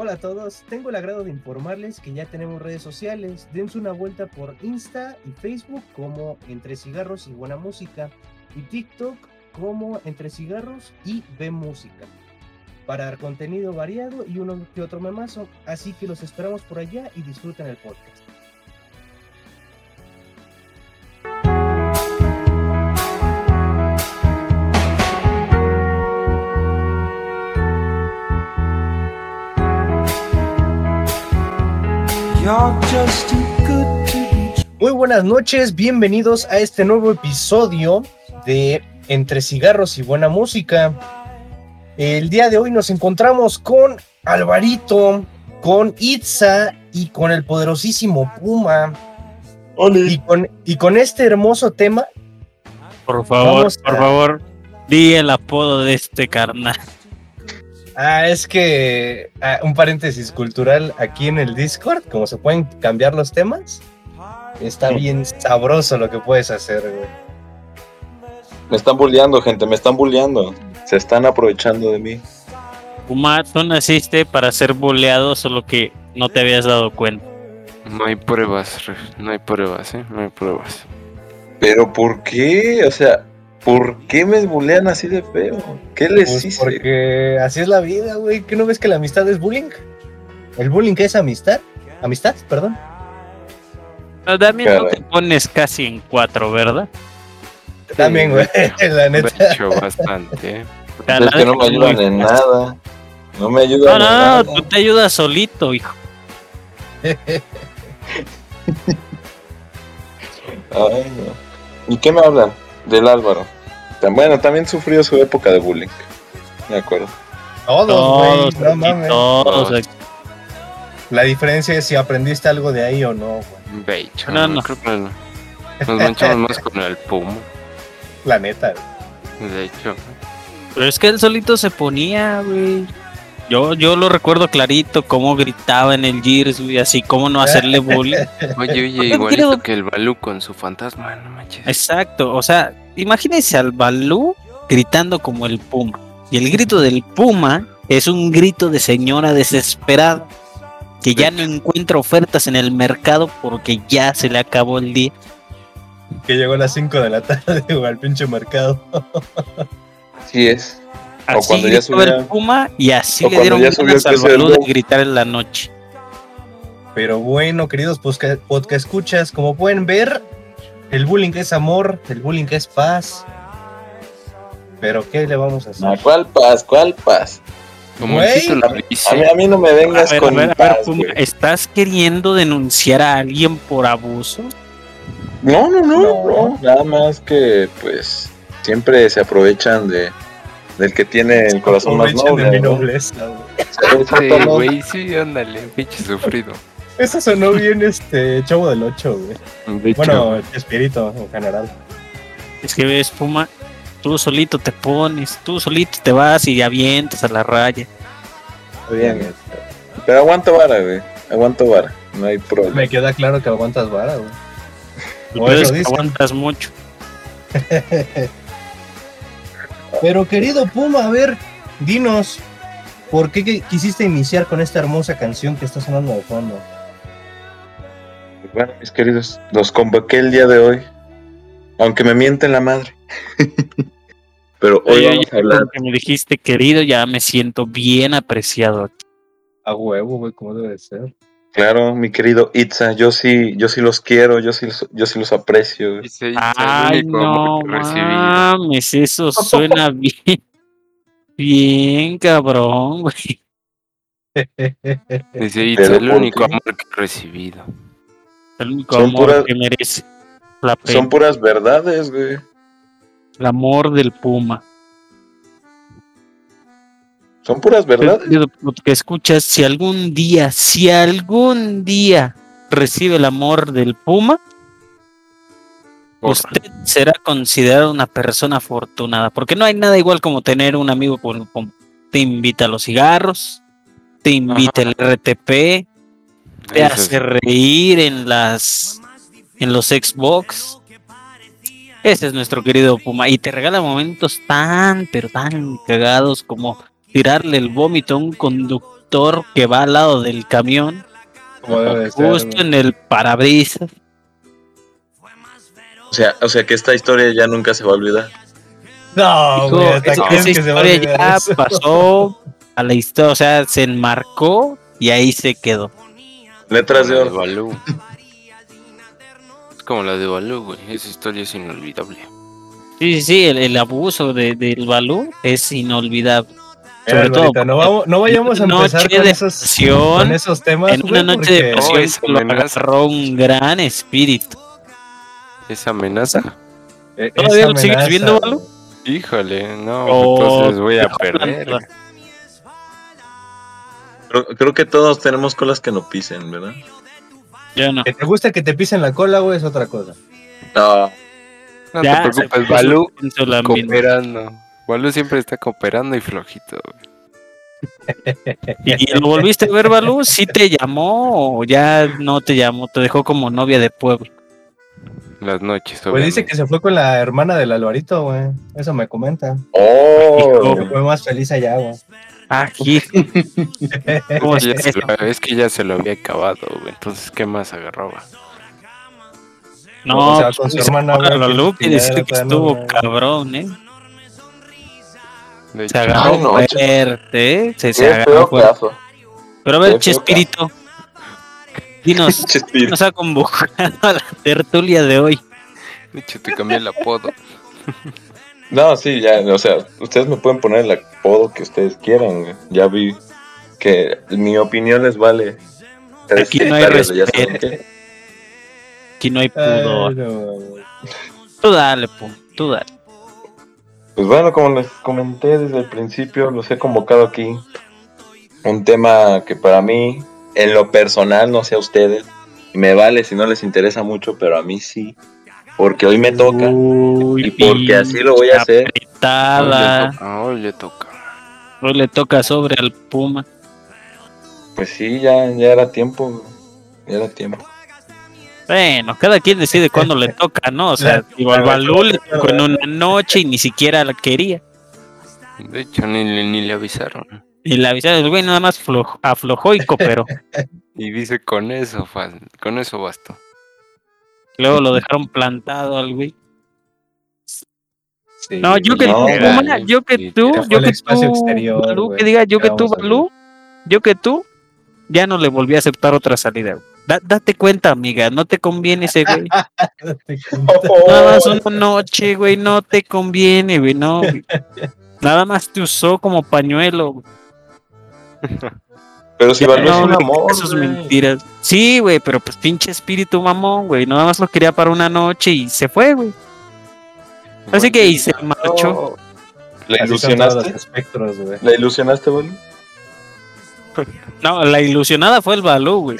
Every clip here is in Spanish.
Hola a todos, tengo el agrado de informarles que ya tenemos redes sociales. Dense una vuelta por Insta y Facebook como Entre Cigarros y Buena Música y TikTok como Entre Cigarros y Ve Música para contenido variado y uno que otro memazo. Así que los esperamos por allá y disfruten el podcast. Muy buenas noches, bienvenidos a este nuevo episodio de Entre Cigarros y Buena Música. El día de hoy nos encontramos con Alvarito, con Itza y con el poderosísimo Puma. Y con, y con este hermoso tema. Por favor, por favor, di el apodo de este carnal. Ah, es que ah, un paréntesis cultural aquí en el Discord, como se pueden cambiar los temas, está bien sabroso lo que puedes hacer, güey. Me están bulleando, gente, me están bulleando. Se están aprovechando de mí. Puma, tú naciste para ser bulleado, solo que no te habías dado cuenta. No hay pruebas, no hay pruebas, ¿eh? No hay pruebas. Pero ¿por qué? O sea, ¿Por qué me bullean así de feo? ¿Qué les pues hice? Porque así es la vida, güey. ¿Qué no ves que la amistad es bullying? ¿El bullying es amistad? ¿Amistad? Perdón. No, también no te pones casi en cuatro, ¿verdad? También, güey, la neta. Me hecho bastante. Es que no me ayudan en nada. No me ayudan no, no, en nada. No, tú te ayudas solito, hijo. Ay, no. ¿Y qué me hablan? Del Álvaro. Bueno, también sufrió su época de bullying. Me acuerdo. Todos, güey. No mames. Todos. La diferencia es si aprendiste algo de ahí o no, güey. No, no. Creo que no. Nos manchamos más con el Puma. La neta, güey. De hecho. Pero es que él solito se ponía, güey. Yo, yo lo recuerdo clarito, cómo gritaba en el Gears, güey, así como no hacerle bullying. Oye, oye, igualito que el Balú con su fantasma, no manches. Exacto, o sea, imagínense al Balú gritando como el Puma. Y el grito del Puma es un grito de señora desesperada que ya no encuentra ofertas en el mercado porque ya se le acabó el día. Que llegó a las 5 de la tarde al pinche mercado. Así es. Así o cuando ya subió el Puma y así le dieron ganas al Balú de gritar en la noche. Pero bueno, queridos podcast, escuchas, como pueden ver, el bullying es amor, el bullying es paz. Pero ¿qué le vamos a hacer? ¿Cuál paz? ¿Cuál paz? Como dice. a, mí, a mí no me vengas con paz, ¿Estás queriendo denunciar a alguien por abuso? No, no, no, no, nada más que pues siempre se aprovechan de del que tiene el corazón más noble. De mi nobleza, Sí, güey, sí, ándale, pinche sufrido. Eso sonó bien este Chavo del 8, güey. Bueno, espíritu en general. Es que ves, Puma, tú solito te pones, tú solito te vas y avientas a la raya. Bien, pero aguanto vara, güey. Aguanto vara, no hay problema. Me queda claro que aguantas vara, güey. Que aguantas mucho. pero querido Puma, a ver, dinos, ¿por qué quisiste iniciar con esta hermosa canción que está sonando de fondo? Bueno, mis queridos, los convoqué el día de hoy. Aunque me mienten la madre. Pero hoy vamos a hablar. Que me dijiste, querido, ya me siento bien apreciado A huevo, güey, como debe ser. Claro, mi querido Itza, yo sí, yo sí los quiero, yo sí, yo sí los aprecio. Ay, no mames, eso suena bien, bien cabrón, güey. Dice Itza, el único amor que he recibido. El único son amor puras, que merece la pena. Son puras verdades, güey. El amor del Puma. Son puras verdades. Lo que escuchas, si algún día, si algún día recibe el amor del Puma, usted será considerado una persona afortunada, porque no hay nada igual como tener un amigo con Puma. Te invita a los cigarros, te invita el RTP, te hace reír en las en los Xbox. Ese es nuestro querido Puma y te regala momentos tan pero tan cagados como tirarle el vómito a un conductor que va al lado del camión, ser, justo en el parabrisas. O sea, o sea que esta historia ya nunca se va a olvidar. No, Dijo, güey, hasta esa, crees esa que se va a historia olvidar ya eso. pasó a la historia, o sea, se enmarcó y ahí se quedó. Letras de oro. Balú. Es como la de Balú, güey. Esa historia es inolvidable. Sí, sí, sí, el, el abuso de, del balú es inolvidable. Mira, Sobre todo no, vamos, no vayamos a empezar noche con de esos, con esos temas. en una noche de Oh, esa lo agarró un gran espíritu. Esa amenaza. eh, ¿Todavía esa lo sigues viendo, Balú? Híjole, no, Oh, entonces voy a perder. Creo, creo que todos tenemos colas que no pisen, ¿verdad? Yo no. Que te gusta que te pisen la cola, güey, es otra cosa. No. No Ya, te preocupes, Balú cooperando. Balú siempre está cooperando y flojito, güey. ¿Y lo volviste a ver, Balú? ¿Sí te llamó o ya no te llamó? Te dejó como novia de pueblo. Las noches, Pues dice que se fue con la hermana del Alvarito, güey. Eso me comenta. Oh. Que fue más feliz allá, güey. Ah, hijo. ¿Cómo Es que es ya se eso? lo- es que ya se lo había acabado, güey. Entonces, ¿qué más agarraba? No, O sea, con su pues, hermana, güey, que que estuvo cabrón, ¿eh? De Se agarró Ay, no, fuerte, ¿eh? Se, se agarró fuerte. pedazo. Pero a ver, Chespirito, dinos, Chespirito. nos ha convocado a la tertulia de hoy. de hecho, te cambié el apodo. No, sí, ya, o sea, ustedes me pueden poner el apodo que ustedes quieran. Ya vi que mi opinión les vale. tres Aquí no hay respeto. Aquí no hay Ay, pudor. no. Tú dale, pum, tú dale. Pues bueno, como les comenté desde el principio, los he convocado aquí. Un tema que para mí, en lo personal, no sé a ustedes, me vale si no les interesa mucho, pero a mí sí. Porque hoy me toca. Uy, y porque así lo voy a hacer. Hoy le Apretada. toca, hoy le toca. Hoy le toca sobre al Puma. Pues sí, ya, ya era tiempo. Ya era tiempo. Bueno, cada quien decide cuándo le toca, ¿no? O sea, igual Balú le tocó en una noche y ni siquiera la quería. De hecho, ni, le- ni le avisaron. Y la avisaron, el güey nada más flo- aflojó y cooperó. Y dice, con eso, con eso bastó. Luego lo dejaron plantado al güey. Sí, No, yo que no, tú, yo que tú, yo al que espacio tú, exterior, Balú, que diga yo que tú. Balú, yo que tú, ya no le volví a aceptar otra salida. güey. Da- date cuenta, amiga, no te conviene ese güey. Nada más una noche, güey, no te conviene, güey, no. güey. Nada más te usó como pañuelo. güey. Pero si es no un amor. sus mentiras. Sí, güey, pero pues pinche espíritu mamón, güey. Nada más lo quería para una noche y se fue, güey. Así que y se marchó. ¿La ilusionaste? espectros, güey. ¿La ilusionaste, Balú? No, la ilusionada fue el Balú, güey.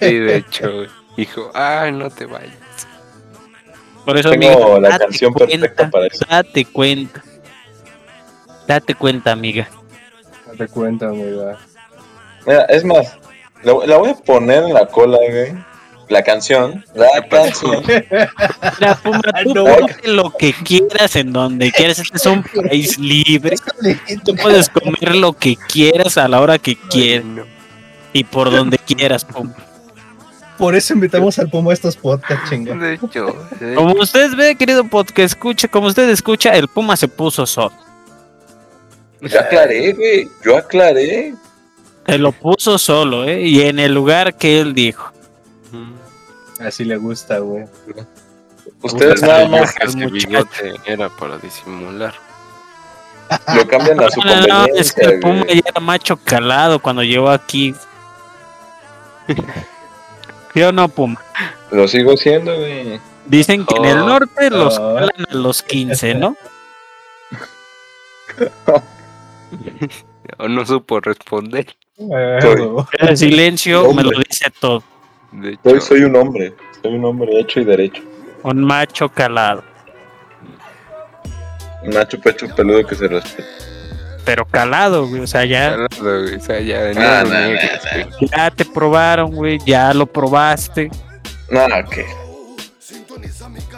Sí, de hecho, güey. Dijo, ay, no te vayas. Por eso, Tengo amiga, la canción cuenta, perfecta para eso. Date cuenta. Date cuenta, amiga. Date cuenta, amiga. Mira, es más, la, la voy a poner en la cola, güey. La canción. La canción. Mira, Puma, tú No. ponte lo que quieras en donde quieras. Este es un país libre. Tú puedes comer lo que quieras a la hora que quieras y por donde quieras, Puma. Por eso invitamos al Puma a estos podcasts, chingón. De hecho, de Como ustedes ve, querido podcast, escucha, como usted escucha, el Puma se puso solo. Yo aclaré, güey. Yo aclaré. Se lo puso solo, ¿eh? Y en el lugar que él dijo. Así le gusta, güey. Ustedes nada más ese bigote era para disimular. lo cambian a su No, no, no, es que el Puma güey. ya era macho calado cuando llegó aquí. Yo no, Puma. Lo sigo siendo, güey. Dicen que en el Oh, norte los oh. calan a los 15, ¿no? O no supo responder. Eh. El silencio me lo dice todo. De hecho, Soy, soy un hombre. Soy un hombre hecho y derecho. Un macho calado. Un macho pecho peludo que se respeta. Pero calado, güey. O sea, ya, calado, güey, o sea, ya Ah, no, no, te probaron, güey. Ya lo probaste. No, que.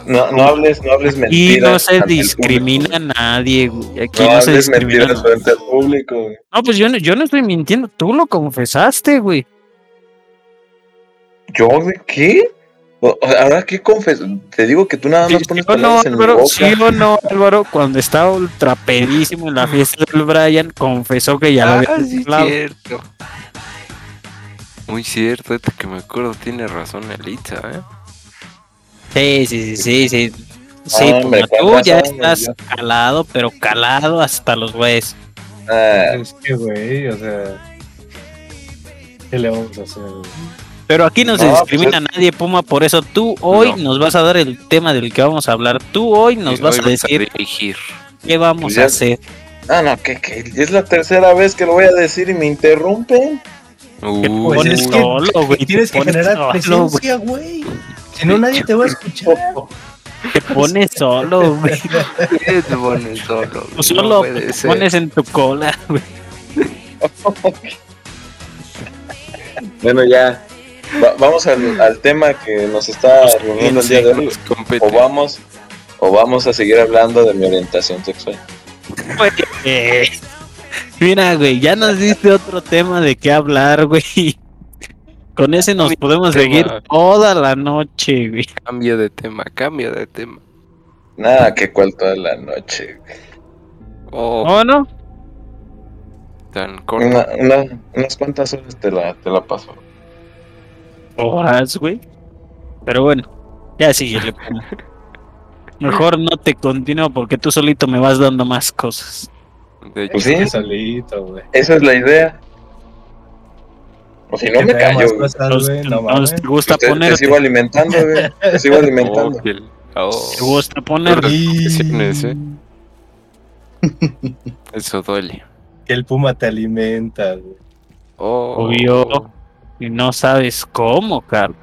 No, no hables, no hables Aquí mentiras. no se discrimina a público. nadie, güey. Aquí No, no, se hables discrimina. mentiras frente al público. güey. No, pues yo no, yo no estoy mintiendo. Tú lo confesaste, güey. ¿Yo de qué? Ahora qué confes... Te digo que tú nada más ¿Sí pones o no, en mi Álvaro? boca. ¿Sí o no, Álvaro? Cuando estaba ultra pedísimo en la fiesta del Brian, confesó que ya lo había Ah, sí, cierto. Muy cierto, ahorita que me acuerdo, tiene razón Elitza, ¿eh? Sí, sí, sí, sí, sí. Sí, Hombre, Puma, tú ya estás calado, pero calado hasta los huesos. Ah, Es que, güey, o sea. ¿Qué le vamos a hacer? güey? Pero aquí no se No, discrimina a nadie, Puma, por eso tú hoy No. nos vas a dar el tema del que vamos a hablar. Tú hoy nos vas hoy a decir qué vamos Pues a hacer. ah, no, que, que es la tercera vez que lo voy a decir y me interrumpen. Te Uh, Pues pones es que solo, güey. Tienes que pones generar solo, güey. presencia, güey. Si no, nadie te va a escuchar. Te pones solo, güey. ¿qué te pones solo? Tú No solo te pones en tu cola, güey. Bueno, ya. Va- vamos al, al tema que nos está reuniendo el día de hoy. O vamos, o vamos a seguir hablando de mi orientación sexual. Güey, eh, Mira, güey, ya nos diste otro tema de qué hablar, güey. Con ese nos podemos tema. seguir toda la noche, güey. Cambio de tema, cambio de tema. Nada, que cual toda la noche. Oh, ¿O no? tan corto. Una, una- unas cuantas horas te la, te la paso. Horas, güey. Pero bueno, ya síguele. Puma. Mejor no te continúo porque tú solito me vas dando más cosas. De hecho, Pues sí, solito, güey. esa es la idea. O si no me callo, güey. cosas, Entonces, güey, no entonces mames. te gusta Te, te sigo alimentando, güey. Te sigo oh, alimentando. oh, Te gusta ¿eh? eso duele. Que el puma te alimenta, güey. Oh, Obvio. Y no sabes cómo, Carlos.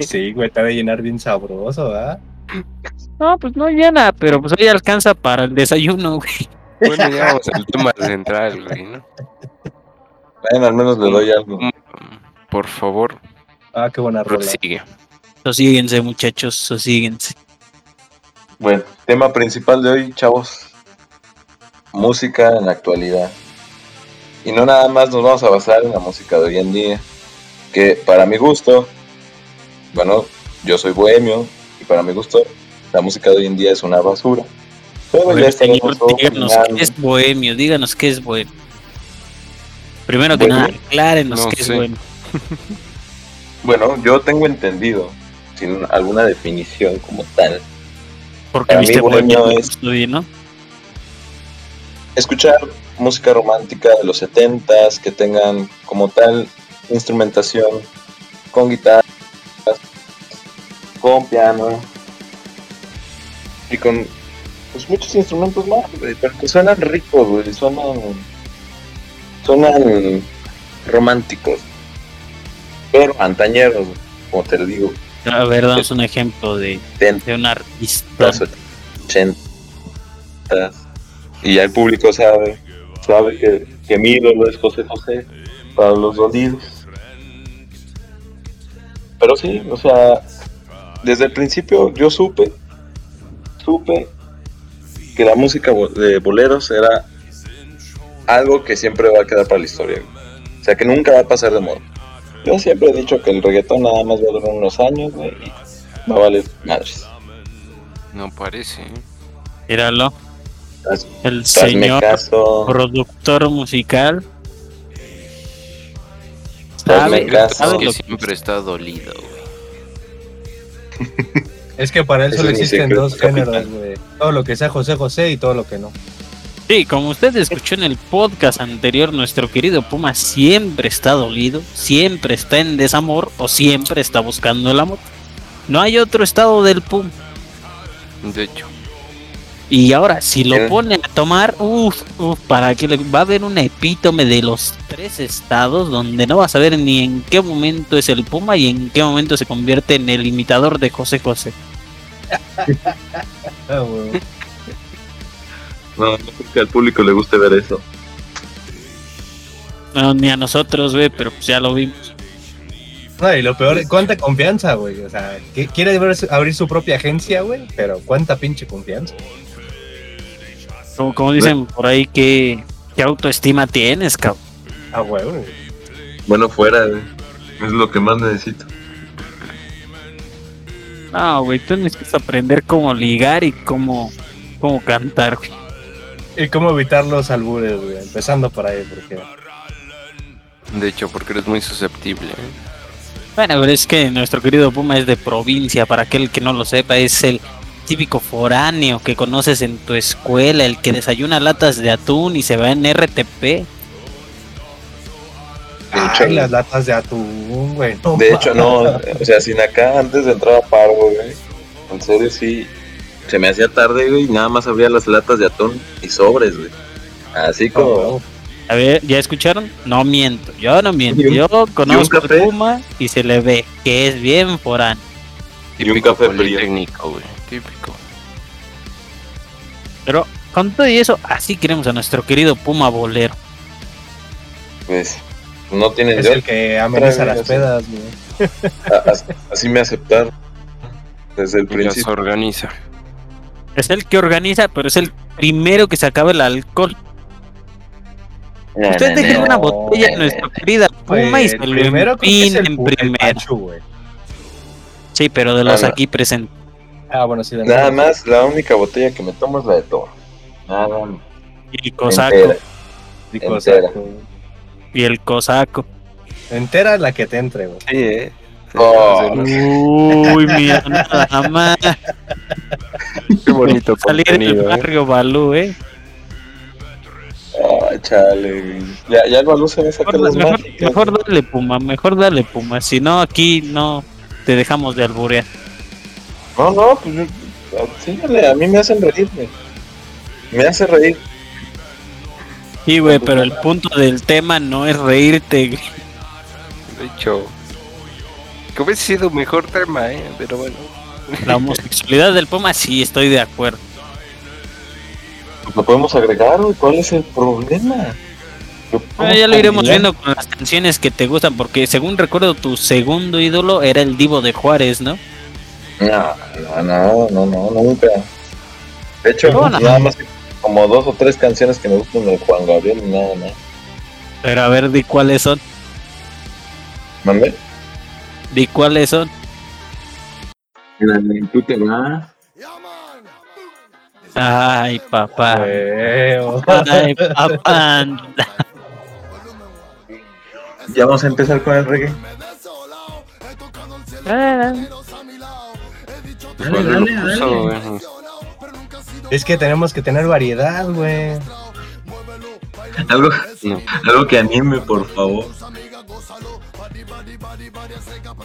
Sí, güey, te va a llenar bien sabroso, ¿verdad? No, pues no llena, pero pues hoy alcanza para el desayuno, güey. Bueno, ya vamos al tema central, güey, ¿no? Bueno, al menos le doy algo. Por favor, Ah, qué buena rola. prosigue. Sosíguense, muchachos, sosíguense. Bueno, tema principal de hoy, chavos. Música en la actualidad. Y no nada más nos vamos a basar en la música de hoy en día. Que para mi gusto, bueno, yo soy bohemio y para mi gusto la música de hoy en día es una basura. Pero ver, señor, díganos qué es bohemio, díganos qué es bohemio. Primero que Bohemio. nada, aclárenos No qué es sé. bohemio. Bueno, yo tengo entendido, sin alguna definición como tal, Porque Para mí bohemio bohemio es- estudio, ¿no? escuchar música romántica de los 70s que tengan como tal instrumentación con guitarras, con piano y con pues, muchos instrumentos más, güey, pero que suenan ricos, güey, suenan, suenan románticos, pero antañeros, güey, como te lo digo, A ver, damos un ejemplo de, de de un artista. los 80 y ya el público sabe sabe que, que mi ídolo es José José para los dolidos pero sí o sea desde el principio yo supe supe que la música de boleros era algo que siempre va a quedar para la historia o sea que nunca va a pasar de moda yo siempre he dicho que el reggaetón nada más va a durar unos años güey, y va a valer madres No parece. ¿eh? Míralo, el señor caso. productor musical. Sabe, sabe que siempre está dolido, güey. Es que para él solo existen dos géneros, güey. Todo lo que sea José José y todo lo que no. Sí, como usted escuchó en el podcast anterior, nuestro querido Puma siempre está dolido, siempre está en desamor o siempre está buscando el amor. No hay otro estado del Puma. De hecho, Y ahora, si lo pone a tomar, uff, para que le va a haber un epítome de los tres estados donde no vas a ver ni en qué momento es el Puma y en qué momento se convierte en el imitador de José José. Ah, güey. No, no creo que al público le guste ver eso. No, ni a nosotros, ve, pero pues ya lo vimos. No, y lo peor, cuánta confianza, güey. O sea, que quiere abrir- abrir su propia agencia, güey, pero cuánta pinche confianza. Como, como dicen por ahí, ¿qué, qué autoestima tienes, cabrón? Ah, güey. Bueno, fuera, güey. Es lo que más necesito. No, güey, tú necesitas aprender cómo ligar y cómo, cómo cantar, güey. Y cómo evitar los albures, güey. Empezando por ahí, porque. De hecho, porque eres muy susceptible. ¿eh? Bueno, pero es que nuestro querido Puma es de provincia, para aquel que no lo sepa, es el típico foráneo que conoces en tu escuela, el que desayuna latas de atún y se va en RTP. De hecho, Ay, las latas de atún, güey. no de hecho, no. O sea, sin acá, antes de entrar a paro, güey. En serio, sí. Se me hacía tarde, güey. y Nada más abría las latas de atún y sobres, güey. Así como. A ver, ¿ya escucharon? No miento, yo no miento. ¿Y un- Yo conozco café? Puma y se le ve que es bien foráneo. Y un Típico café frío. politécnico, güey. Típico. Pero con todo y eso, así queremos a nuestro querido Puma Bolero. Pues. No tienen Es de el que ameniza Trae, las pedas, güey. Así me aceptaron. Desde el Ya se principio. organiza. Es el que organiza, pero es el primero que se acaba el alcohol. Ustedes dejen no, una botella no. nuestra querida Puma y Pues, se el lo primero que es el, el primero. Sí, pero de los no. aquí presentes. Ah, bueno, sí. de Nada más, la única botella que me tomo es la de toro. Nada más. Y el cosaco. Entera. Cosaco. Y el cosaco. Entera la que te entre, güey. Sí, eh. Oh. Uy, mira, nada más. Qué bonito Salir contenido, eh. barrio Balú, eh. Ah, chale. güey. Ya, ya el balón se va a sacar Mejor, las mejor, mejor dale Puma, mejor dale Puma. Si no, aquí no te dejamos de alburear. No, no, pues yo- síganle, a mí me hacen reír, güey. Me hace reír. Sí, güey, pero el punto del tema no es reírte. güey. De hecho, que hubiese sido un mejor tema, eh. Pero bueno. La homosexualidad del Puma, sí, estoy de acuerdo. Pues lo podemos agregar, güey. ¿Cuál es el problema? Ah, ya lo iremos viendo con las canciones que te gustan, porque según recuerdo, tu segundo ídolo era el Divo de Juárez, ¿no? No, no, no, no, no, nunca. De hecho, No, no. nada más como dos o tres canciones que me gustan de Juan Gabriel y nada más. Pero a ver, di cuáles son. ¿Mande? Di cuáles son. Tú te vas. Ay, papá. Ay, papá. Ya vamos a empezar con el reggae. Pues lo puso, güey. Es que tenemos que tener variedad, güey. Algo, No. algo que anime, por favor.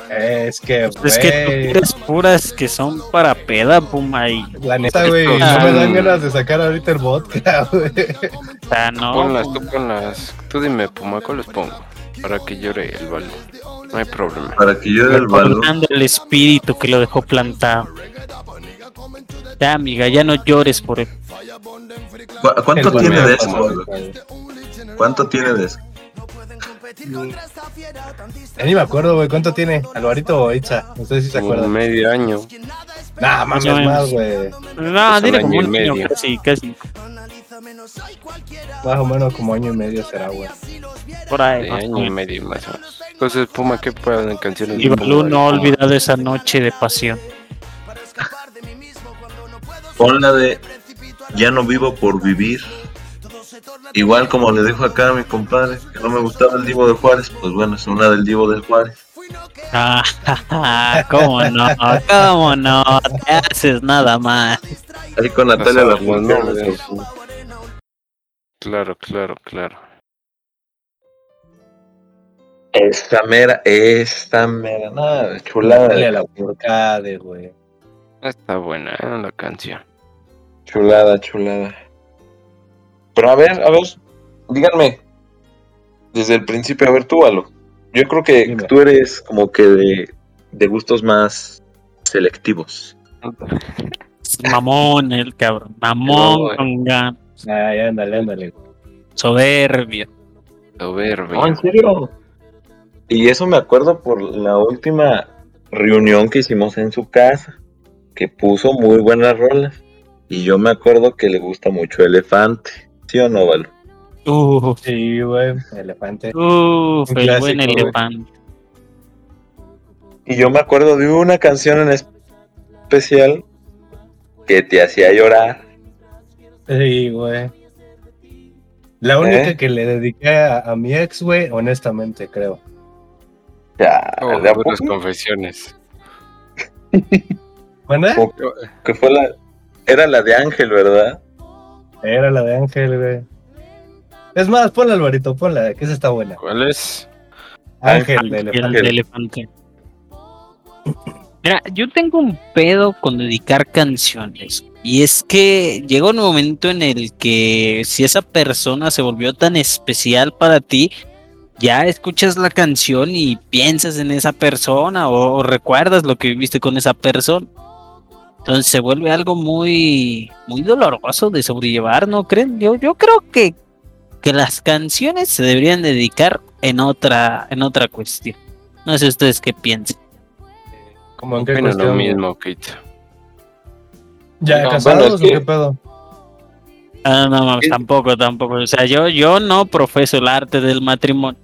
Es que, Es que tú quieres puras que son para peda, Puma. Y, La neta, güey, no me dan ganas de sacar ahorita el vodka, güey. o sea, no. Ponlas, tú ponlas. Tú dime, Puma, ¿cuál les pongo? Para que llore el balón. No hay problema. Para que dé el balón. El espíritu que lo dejó plantado. Ya, amiga, ya no llores por él. ¿Cu- ¿Cuánto El tiene de eso? ¿Cuánto tiene de eso? Ya ni me acuerdo, güey. ¿Cuánto tiene? Alvarito o Itza. No sé si se Como acuerdan. medio año. Nah, mames Más o menos. más, güey. Pues dile un como año un y año, medio. casi, casi. Más o menos como año y medio será, güey. Por ahí. Más año y medio más o menos. Entonces, Puma, ¿qué pueden canciones? Y Balú no ha olvidado esa noche de pasión. Pon la de Ya no vivo por vivir. Igual como le dijo acá a mi compadre que no me gustaba el Divo de Juárez, pues bueno, es una del Divo de Juárez. Ah, cómo no, cómo no, te haces nada más. Ahí con Natalia la armas, ¿no? Claro, claro, claro. Esta mera, esta mera, nada, chulada, Dale la porcade, güey. Está buena ¿eh? la canción. chulada, chulada. Pero a ver, a ver, díganme, desde el principio, a ver tú, Alo. Yo creo que Dime. tú eres como que de, de gustos más selectivos. Mamón el cabrón, mamón No, con ganas, Ay, ándale, ándale. soberbio. No, Soberbio. en serio. Y eso me acuerdo por la última reunión que hicimos en su casa, que puso muy buenas rolas. Y yo me acuerdo que le gusta mucho Elefante. ¿Sí o no, Valo? Uf, Sí, güey, elefante. uf, Un el clásico, buen elefante. Y yo me acuerdo de una canción en especial que te hacía llorar. Sí, güey. La única ¿Eh? que le dediqué a, a mi ex, güey, honestamente, creo. Ya, Oh, ¿de puras confesiones. ¿Bueno? Como que fue la... Era la de Ángel, ¿verdad? Era la de Ángel, güey. Es más, ponla, Alvarito, ponla, que esa está buena. ¿Cuál es? Ángel de El elefante. de elefante. Mira, yo tengo un pedo con dedicar canciones. Y es que llega un momento en el que si esa persona se volvió tan especial para ti, ya escuchas la canción y piensas en esa persona o, o recuerdas lo que viviste con esa persona. Entonces se vuelve algo muy, muy doloroso de sobrellevar, ¿no creen? Yo, yo creo que, que las canciones se deberían dedicar en otra, en otra cuestión. No sé ustedes qué piensan. Como en qué Opino lo cuestión. mismo, Kate. ¿Ya No, casados bueno, o qué pedo? Ah, no, Sí. tampoco, tampoco. O sea, yo, yo no profeso el arte del matrimonio.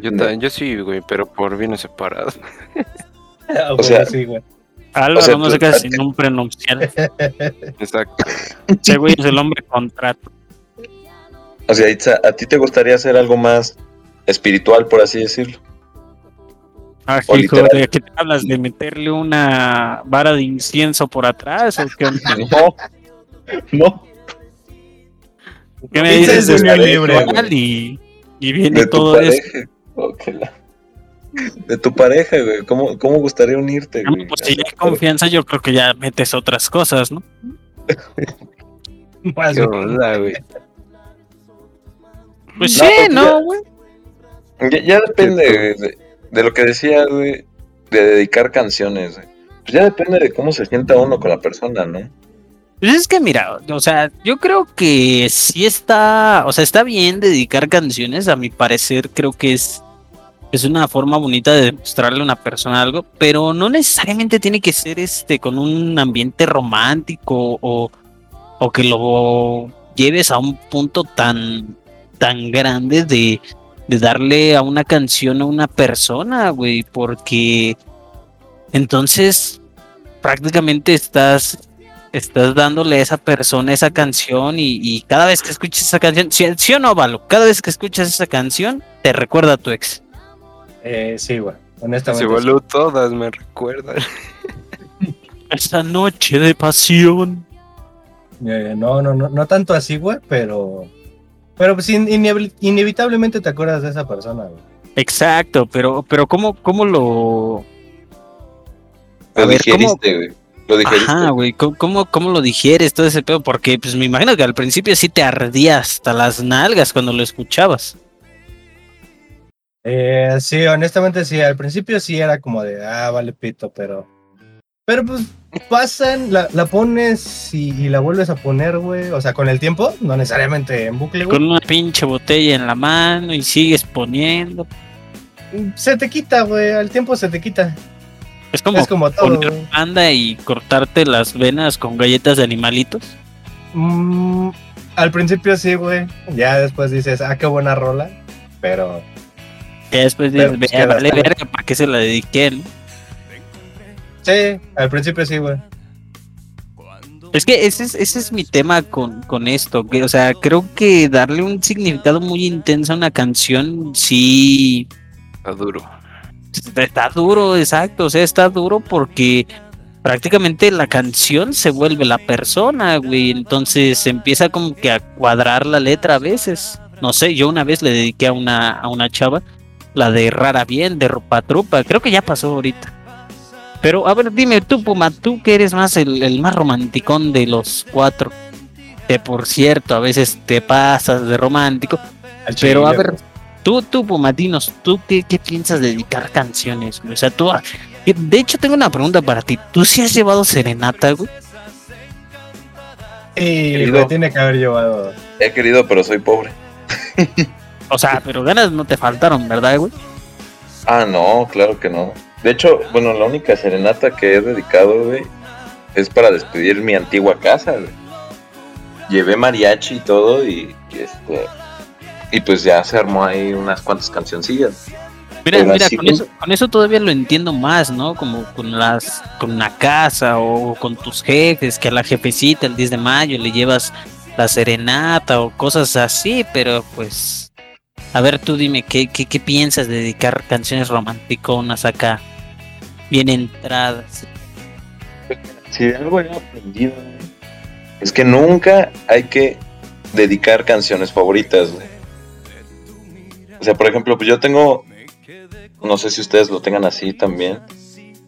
Yo, ta- yo sí, güey, pero por bienes separados. O sea- sí, güey. Álvaro sea, no se casa sin un prenupcial. Exacto. Ese güey es el hombre contrato. O sea, Itza, ¿a ti te gustaría hacer algo más espiritual, por así decirlo? Ah, O hijo. ¿de qué te hablas? ¿De meterle una vara de incienso por atrás? ¿O qué, onda? No, no. ¿Qué me dices? es libre, y, y viene De todo eso. pareja. Oh, la- De tu pareja, güey. ¿Cómo, cómo gustaría unirte, No, güey? pues si hay confianza, yo creo que ya metes otras cosas, ¿no? Más, ¿Qué güey. onda, güey? Pues No, sí, pues ¿no, ya- güey? Ya, ya depende güey, de, de lo que decía, güey, de dedicar canciones, güey. Pues ya depende de cómo se sienta uno con la persona, ¿no? Pues es que mira, o sea, yo creo que sí está, o sea, está bien dedicar canciones, a mi parecer creo que es, es una forma bonita de demostrarle a una persona algo, pero no necesariamente tiene que ser este con un ambiente romántico o, o que lo lleves a un punto tan, tan grande de, de darle a una canción a una persona, güey, porque entonces prácticamente estás estás dándole a esa persona esa canción y, cada vez que escuchas esa canción, ¿sí, sí o no, Valo? Cada vez que escuchas esa canción, te recuerda a tu ex. Eh, sí, güey. Se Honestamente. sí. voló todas, me recuerdan. Esa noche de pasión. Eh, no, no, no, no tanto así, güey, pero. Pero pues in- inevi- inevitablemente te acuerdas de esa persona, güey. Exacto, pero, pero ¿cómo, cómo lo. Lo A ver, ¿cómo- digeriste, güey. Lo digeriste. Ajá, güey, ¿cómo, cómo, cómo lo digieres todo ese pedo? Porque pues me imagino que al principio sí te ardía hasta las nalgas cuando lo escuchabas. Eh, sí, honestamente sí, al principio sí era como de, ah, vale pito, pero... Pero pues pasan, la, la pones y, y la vuelves a poner, güey. O sea, con el tiempo, no necesariamente en bucle, güey. Con una pinche botella en la mano y sigues poniendo. Se te quita, güey, al tiempo se te quita. Es como es como todo, poner banda y cortarte las venas con galletas de animalitos. Mm, al principio sí, güey. Ya después dices, ah, qué buena rola. Pero Y después dices, pues, "Vea, queda vale verga, ¿para qué se la dediqué? no?". sí, al principio sí, güey. Es que ese es, ese es mi tema con, con esto. Que, o sea, creo que darle un significado muy intenso a una canción, sí. Está duro. Está duro, exacto. O sea, está duro porque prácticamente la canción se vuelve la persona, güey. Entonces se empieza como que a cuadrar la letra a veces. No sé, yo una vez le dediqué a una, a una chava la de Rara Bien, de Ropa Trupa. Creo que ya pasó ahorita. Pero a ver, dime tú, Puma, tú que eres más el, el más romanticón de los cuatro. Que por cierto, a veces te pasas de romántico. Al Pero a ver, tú, tú, Pumatinos, ¿tú qué, qué piensas dedicar canciones? güey? O sea, tú. De hecho, tengo una pregunta para ti. ¿Tú sí has llevado serenata, güey? Sí, Querido. güey, tiene que haber llevado. He querido, pero soy pobre. O sea, pero ganas no te faltaron, ¿verdad, güey? Ah, no, claro que no. De hecho, bueno, la única serenata que he dedicado, güey, es para despedir mi antigua casa, güey. Llevé mariachi y todo y, y este y pues ya se armó ahí unas cuantas cancioncillas. Mira, Pero mira, con- eso, con eso todavía lo entiendo más, ¿no? Como con las, con una casa o con tus jefes, que a la jefecita el 10 de mayo le llevas la serenata o cosas así, pero pues, a ver, tú dime, ¿qué, qué, qué piensas de dedicar canciones romanticonas acá, bien entradas? Si de algo he aprendido, güey, es que nunca hay que dedicar canciones favoritas, güey. O sea, por ejemplo, pues yo tengo, no sé si ustedes lo tengan así también.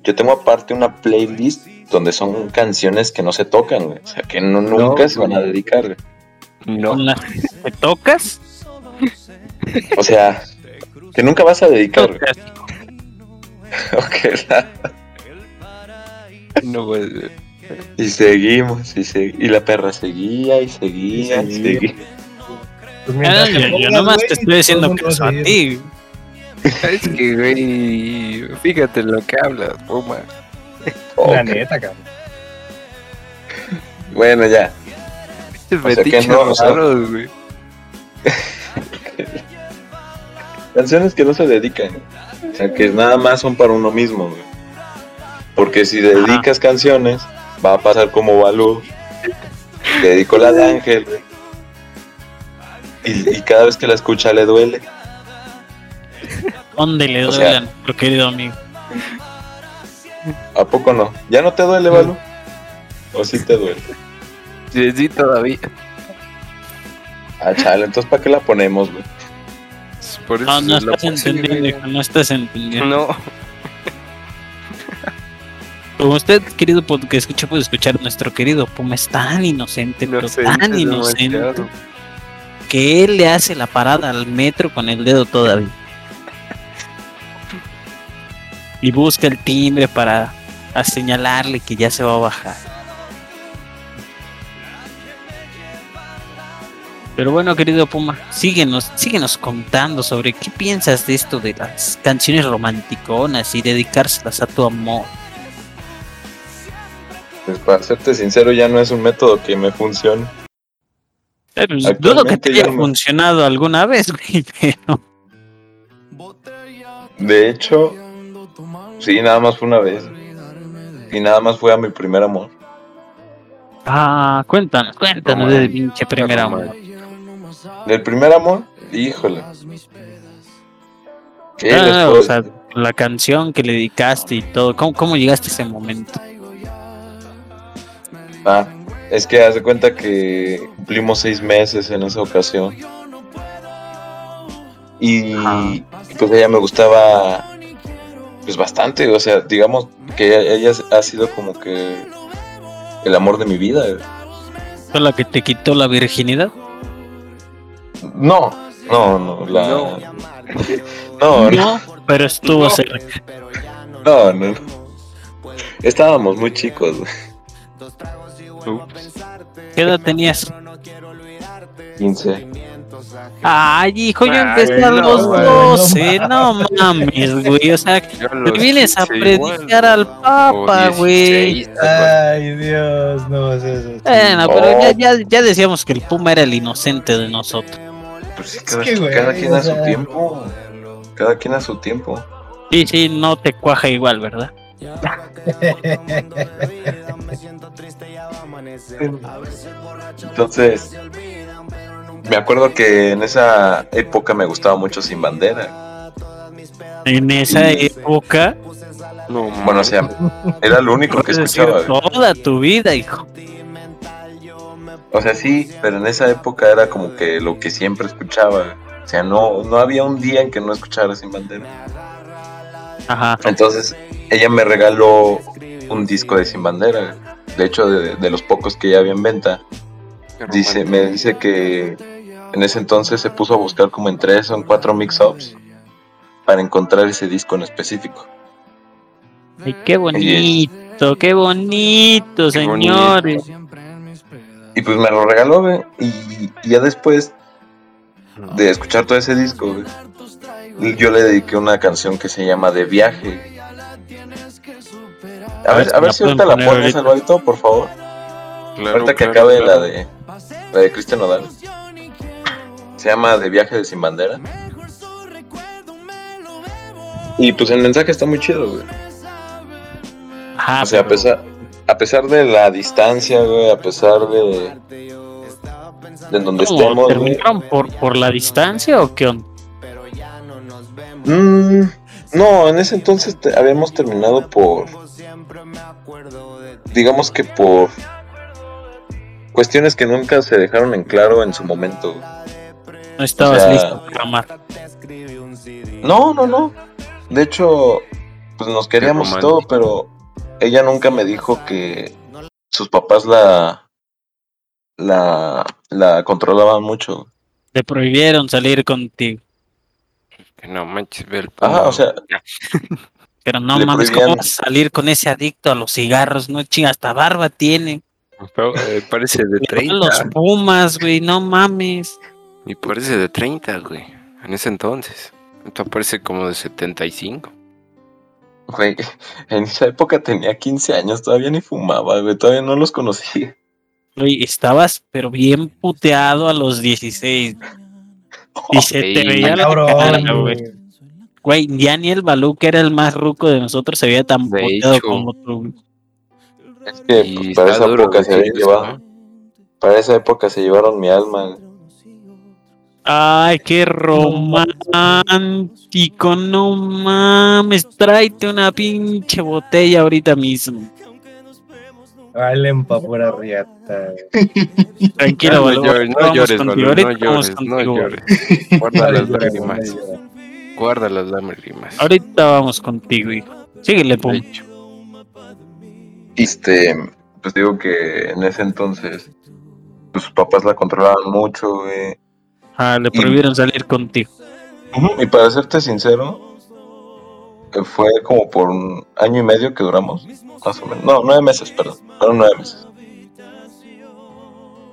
Yo tengo aparte una playlist donde son canciones que no se tocan, güey. O sea, que no, nunca se van a dedicar, güey. No, ¿Con las que tocas? O sea, que nunca vas a dedicar. Ok, la- no puede ser. Y seguimos, y, segui- y la perra seguía y seguía y Y seguía. seguía. Pues Ah, yo, nomás güey, te estoy diciendo eso a seguir. ti. Es que, güey, fíjate lo que hablas, Puma. La neta, cabrón. Bueno, ya. Es O sea no, o sea- raros, güey. Canciones que no se dedican. O sea, que nada más son para uno mismo, güey. Porque si dedicas canciones, va a pasar como Balú. Le dedico la de Ángel, güey. Y, y cada vez que la escucha le duele. ¿Dónde le O duele nuestro querido amigo? ¿A poco no? ¿Ya no te duele, Balú? ¿O sí te duele? Sí, sí, todavía. Ah, chale, entonces ¿para qué la ponemos, güey? Por eso No, estás entendiendo, hijo, no estás entendiendo. No, Como usted, querido que escucha, puede escuchar, nuestro querido Puma es tan inocente, pero inocente, tan inocente, demasiado. que él le hace la parada al metro con el dedo todavía. Y busca el timbre para a señalarle que ya se va a bajar. Pero bueno, querido Puma, síguenos, síguenos contando sobre qué piensas de esto de las canciones romanticonas y dedicárselas a tu amor. Pues para serte sincero, ya no es un método que me funcione. Eh, pues, dudo que te haya no. funcionado alguna vez, güey, pero De hecho, sí, nada más fue una vez. Y nada más fue a mi primer amor. Ah, cuéntanos, cuéntanos No, de pinche primer amor. Del primer amor, híjole. ¿Qué Ah, o sea, la canción que le dedicaste y todo. ¿Cómo, cómo llegaste a ese momento? Ah, es que haz de cuenta que cumplimos seis meses en esa ocasión. Y Ajá. pues ella me gustaba pues bastante, o sea, digamos que ella, ella ha sido como que el amor de mi vida. ¿Fue la que te quitó la virginidad? No, no, no, la... No. No, no, pero estuvo No. cerca. no, no. Estábamos muy chicos. güey. Ups. ¿Qué edad tenías? 15. Ay, hijo, yo empecé a los güey, 12. No mames, güey. O sea, me vienes a 15 predicar igual, al Papa, güey. 16, algo Ay, Dios, no es eso. Bueno, pero Oh. ya, ya, ya decíamos que el Puma era el inocente de nosotros. Pues sí, Es cada, que, güey, cada quien o a su sea- tiempo. Cada quien a su tiempo. Sí, sí, no te cuaja igual, ¿verdad? Entonces, me acuerdo que en esa época me gustaba mucho Sin Bandera. En esa Y- época, No, Bueno, o sea, era lo único que escuchaba. toda tu vida, hijo. O sea, sí, pero en esa época era como que lo que siempre escuchaba. O sea, no, no había un día en que no escuchara Sin Bandera. Ajá. Entonces, ella me regaló un disco de Sin Bandera. De hecho, de, de los pocos que ya había en venta. Dice, me dice que en ese entonces se puso a buscar como en tres o en cuatro mix-ups para encontrar ese disco en específico. Ay, qué bonito, qué bonito, Qué señores. Y pues me lo regaló, güey. Y, y ya después, de escuchar todo ese disco, güey, yo le dediqué una canción que se llama De Viaje. A ver, a ver si ahorita la pones, Alvarito, por favor. ahorita que acabe la de la de Cristian Nodal. Se llama De Viaje de Sin Bandera. Y pues el mensaje está muy chido, güey. o sea, a pesar, a pesar de la distancia, güey, a pesar de, de donde estemos. ¿Terminaron por, por la distancia o qué onda? Mm, no, en ese entonces habíamos terminado por. Digamos que por cuestiones que nunca se dejaron en claro en su momento. No estabas listo para amar. No, no, no. De hecho, pues nos queríamos y todo, pero ella nunca me dijo que sus papás la la la controlaban mucho. Le prohibieron salir contigo. Que no manches, o sea, pero no mames, ¿cómo vas a salir con ese adicto a los cigarros? No chinga, hasta barba tiene. Eh, parece de 30. Los Pumas, güey, no mames. Y parece de 30, güey, en ese entonces. Esto parece como de 75. Güey, en esa época tenía 15 años, todavía ni fumaba, güey, todavía no los conocía. Güey, estabas pero bien puteado a los 16. Y se te veía la cara, güey. Güey, ya ni el Balú, que era el más ruco de nosotros, se veía tan puteado como tú. Es que pues, para esa época se habían llevado. Para esa época se llevaron mi alma. Ay, qué romántico, no mames, tráete una pinche botella ahorita mismo. Valen pa' pura riata. Tranquilo, no, llores, no llores, no llores, no llores. Guarda las lágrimas. Guarda las lágrimas. Ahorita vamos contigo, hijo. Síguele, pum. Este, pues digo que en ese entonces sus papás la controlaban mucho, güey. Ah, le prohibieron salir contigo. Y para serte sincero, eh, fue como por un año y medio que duramos, más o menos. No, nueve meses, perdón. Fueron nueve meses.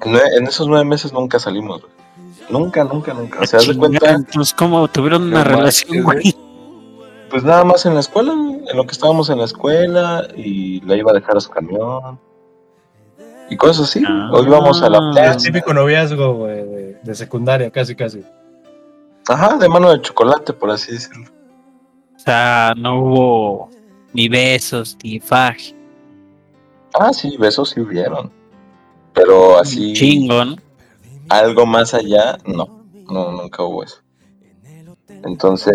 En, esos nueve meses nunca salimos, güey. Nunca, nunca, nunca. O sea, de cuenta. Entonces, ¿cómo tuvieron una relación, güey? Pues nada más en la escuela, en lo que estábamos en la escuela y la iba a dejar a su camión. Y cosas así. Hoy íbamos a la ah. plaza. típico noviazgo, güey, de, secundaria, casi, casi. Ajá, de mano de chocolate, por así decirlo. O sea, no hubo ni besos, ni faje. Ah, sí, besos sí hubieron. Pero así. Chingo, ¿no? Algo más allá, no. No, nunca hubo eso. Entonces.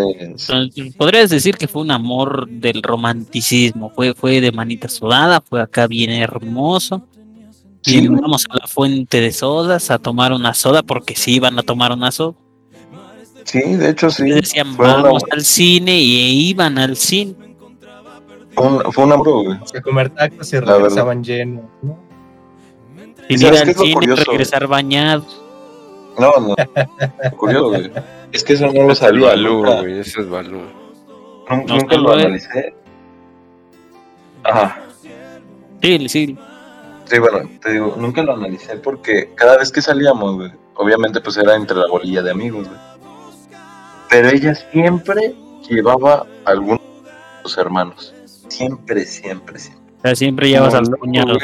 Podrías decir que fue un amor del romanticismo. Fue, fue de manita sudada, fue acá bien hermoso. Y vamos a la fuente de sodas a tomar una soda porque sí iban a tomar una soda. Sí, de hecho sí. decían, vamos al cine y iban al cine. Fue, un amor, güey. A comer tacos y regresaban llenos, ¿no? Y ir al cine y regresar bañados. No, no. curioso, güey. Es que eso no lo sabía. Balú, güey. Eso es Balú. Nunca, lo analicé. Ajá. Sí, sí. Sí, bueno, te digo, nunca lo analicé porque cada vez que salíamos, güey, obviamente pues era entre la bolilla de amigos, güey. Pero ella siempre llevaba a algunos de sus hermanos. Siempre, siempre, siempre. O sea, siempre llevas al cuñado.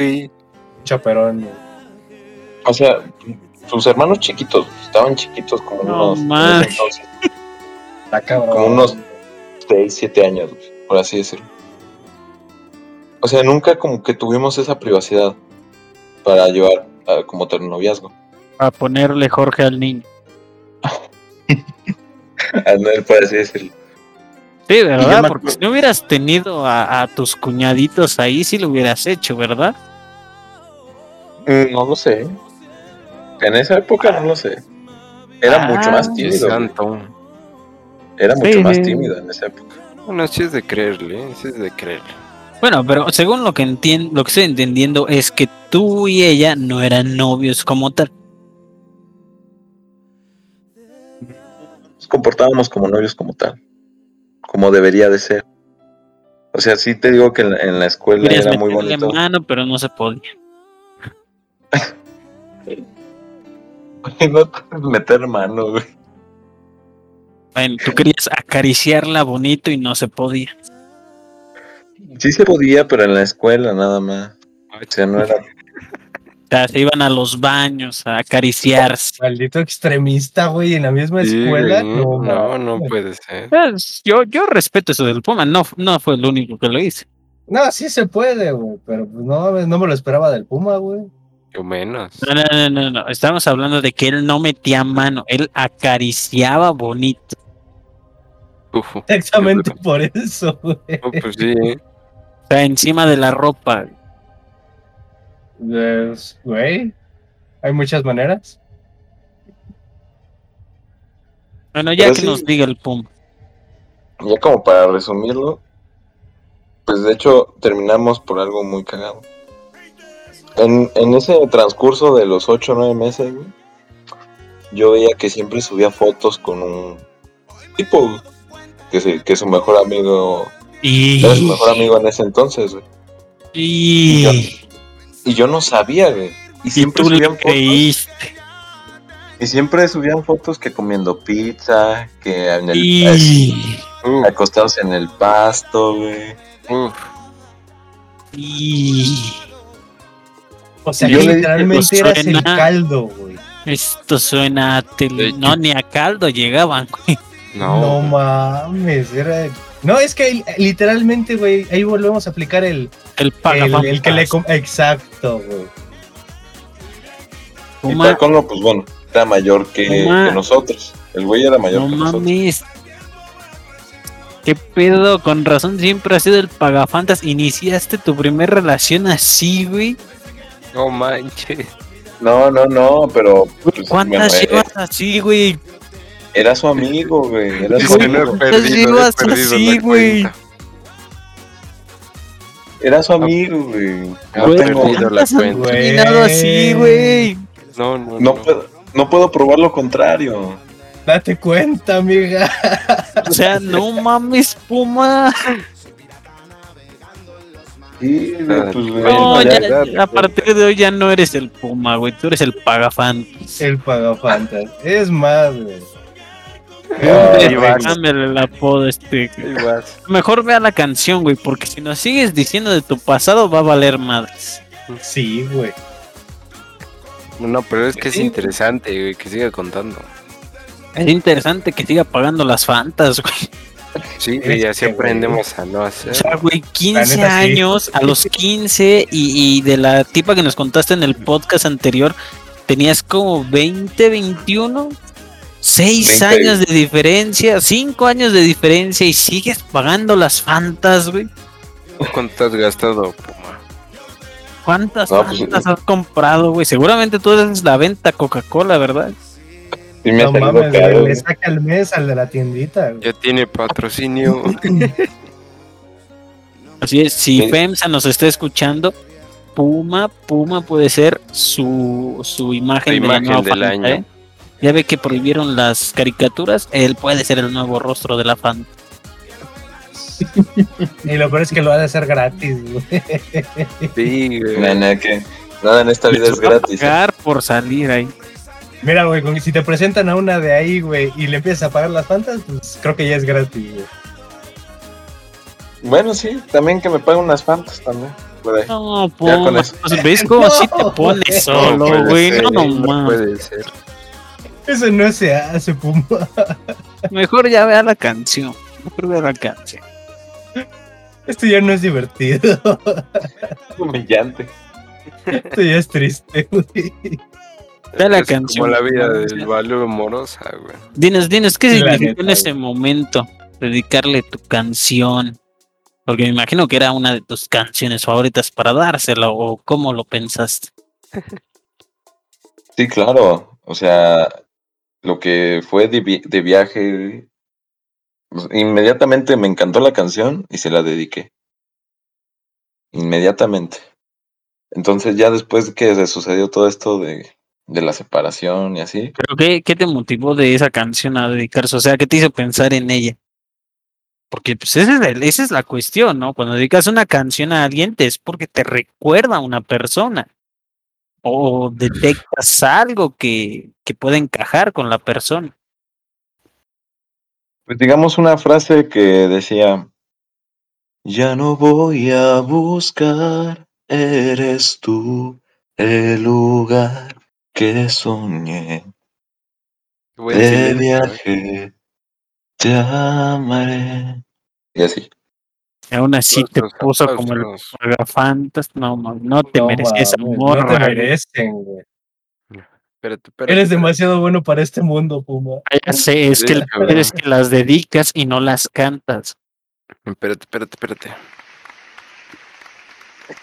Chaperón. O sea, sus hermanos chiquitos, estaban chiquitos como unos. Más. como unos 6, 7 años, por así decirlo. O sea, nunca como que tuvimos esa privacidad para llevar como tener noviazgo. A ponerle Jorge al niño. a no por así decirlo. Sí, ¿verdad? Porque si no hubieras tenido a, tus cuñaditos ahí, sí lo hubieras hecho, ¿verdad? Mm, no lo sé. En esa época no lo sé. Era ah, mucho más tímido. Era mucho más tímido en esa época. Bueno, sí es de creerle, sí es de creerle. Bueno, pero según lo que entiendo, lo que estoy entendiendo es que tú y ella no eran novios como tal. Nos comportábamos como novios como tal, como debería de ser. O sea, sí te digo que en la, escuela era muy bonito. mano, pero no se podía. no te meter mano, güey. Bueno, tú querías acariciarla bonito y no se podía. Sí se podía, pero en la escuela nada más. O sea, no era. se iban a los baños a acariciarse. Maldito extremista, güey, en la misma escuela. no, no, no, puede ser. Pues, yo, yo respeto eso del Puma, no, no fue el único que lo hice. No, sí se puede, güey, pero pues no, no me lo esperaba del Puma, güey. Yo menos. No, no, no, no, estamos hablando de que él no metía mano, él acariciaba bonito. Exactamente por eso, güey. pues sí. O sea, encima de la ropa. Pues, güey, hay muchas maneras. Bueno, ya que nos diga el Puma. Ya como para resumirlo, pues de hecho terminamos por algo muy cagado. En, en ese transcurso de los 8 o 9 meses, güey, yo veía que siempre subía fotos con un tipo que, que es su mejor amigo. Y... Era su mejor amigo en ese entonces, güey. Y... y, yo, no sabía, güey. Y siempre subían fotos. Y siempre subían fotos que comiendo pizza, que en el, acostados en el pasto, güey. Y... O sea, yo literalmente eras el caldo, güey. Esto suena a tele... No, ni a caldo llegaban, güey. No, mames, era... No, es que literalmente, güey, ahí volvemos a aplicar el... El El, el que le... Exacto, güey. Y Paco, pues bueno, era mayor que, nosotros. El güey era mayor que mames. nosotros. ¿Qué pedo? Con razón siempre has sido el pagafantas. Iniciaste tu primera relación así, güey. No manches. No, no, no, pero. Pues, ¿Cuántas llevas así, güey? Era su amigo, güey. Era su amigo. así, güey? Era su amigo, güey. No tengo la cuenta. así, güey. No, no, no. No puedo, no puedo probar lo contrario. Date cuenta, amiga. O sea, no mames, Puma. Sí, pues, no, ya, a partir de hoy ya no eres el Puma, güey. Tú eres el Pagafantas. El Pagafantas. Es más, güey. Cámbiale el apodo este. Mejor vea la canción, güey, porque si nos sigues diciendo de tu pasado va a valer madres. Sí, güey. No, pero es que es interesante, güey, que siga contando. Es interesante que siga pagando las fantas, güey. Sí, y así aprendemos a no hacer. O sea, güey, 15 años, a los 15 y, y de la tipa que nos contaste en el podcast anterior, tenías como 20, 21. Seis años de diferencia, cinco años de diferencia y sigues pagando las fantas, güey. ¿Cuánto has gastado, Puma? ¿Cuántas pues, fantas has comprado, güey? Seguramente tú eres la venta Coca-Cola, ¿verdad? Sí me no mames, le saca el mes al de la tiendita. Ya tiene patrocinio. Así es, si FEMSA nos está escuchando, Puma, Puma puede ser su, su imagen, del año. ¿eh? Ya ve que prohibieron las caricaturas, él puede ser el nuevo rostro de la fan. y lo peor es que lo ha de hacer gratis, güey. Sí, güey. Nada, en esta vida es gratis. ¿eh? Pagar por salir ahí. Mira, güey, si te presentan a una de ahí, güey, y le empiezas a pagar las fantas, pues creo que ya es gratis, güey. Bueno, sí, también que me paguen unas fantas también. No, pues, ¿ves cómo así te pones solo, güey? No, no, no, puede ser. Eso no se hace, Puma. Mejor ya vea la canción. Mejor vea la canción. Esto ya no es divertido. Humillante. Esto ya es triste, güey. Vea la canción. Como la vida del valor morosa, güey. Dinos, dinos, ¿qué significó en ese momento dedicarle tu canción? Porque me imagino que era una de tus canciones favoritas para dársela, o cómo lo pensaste. Sí, claro. O sea, lo que fue de, viaje, pues, inmediatamente me encantó la canción y se la dediqué. Inmediatamente. Entonces ya después que se sucedió todo esto de, de la separación y así. ¿Pero qué, qué, te motivó de esa canción a dedicarse? O sea, ¿qué te hizo pensar en ella? Porque pues esa es, esa es la cuestión, ¿no? Cuando dedicas una canción a alguien es porque te recuerda a una persona o detectas algo que, que puede encajar con la persona. Pues digamos una frase que decía, ya no voy a buscar, eres tú el lugar que soñé. De viaje te amaré. Y así. Y aún así te puso como el agafantas. No, no te mereces amor. No te merecen, güey. Eres demasiado bueno para este mundo, Puma. Ya sé, es que, eres que las dedicas y no las cantas. Espérate, espérate, espérate.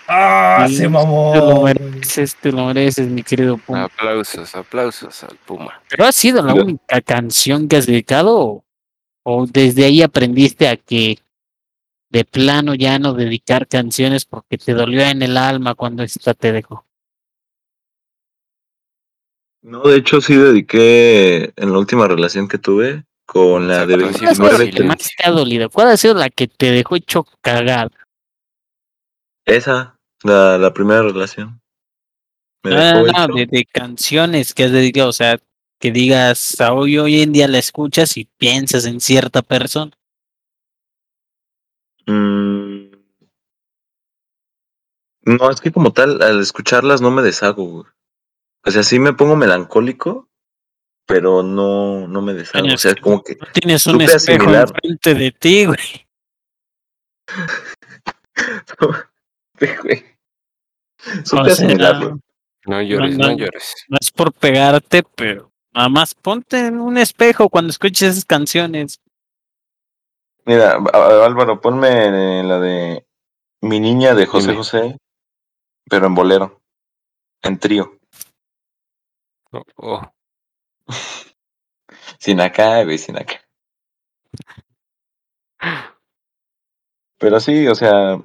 ¡Ah! se mamó. Te lo mereces, te lo mereces, mi querido Puma. Aplausos, aplausos al Puma. ¿Pero ha sido la única canción que has dedicado? ¿O desde ahí aprendiste a que de plano ya no dedicar canciones porque te dolió en el alma cuando esta te dejó? No, de hecho sí dediqué en la última relación que tuve con la de 29 que más te ha dolido? ¿Cuál ha sido la que te dejó hecho cagada? Esa, la, la primera relación. Me no, no, de, canciones que has dedicado, o sea, que digas, hoy, hoy en día la escuchas y piensas en cierta persona. Mm. No, es que como tal, al escucharlas no me deshago, güey. O sea, sí me pongo melancólico, pero no, no me deshago. o sea, como que. tienes un espejo enfrente de ti, güey. Supe asimilarlo. No llores, no, llores. No es por pegarte, pero nada más ponte en un espejo cuando escuches esas canciones. Mira, Álvaro, ponme la de Mi niña de José José, pero en bolero, en trío. Oh, oh. sin acá, güey, sin acá. Pero sí, o sea,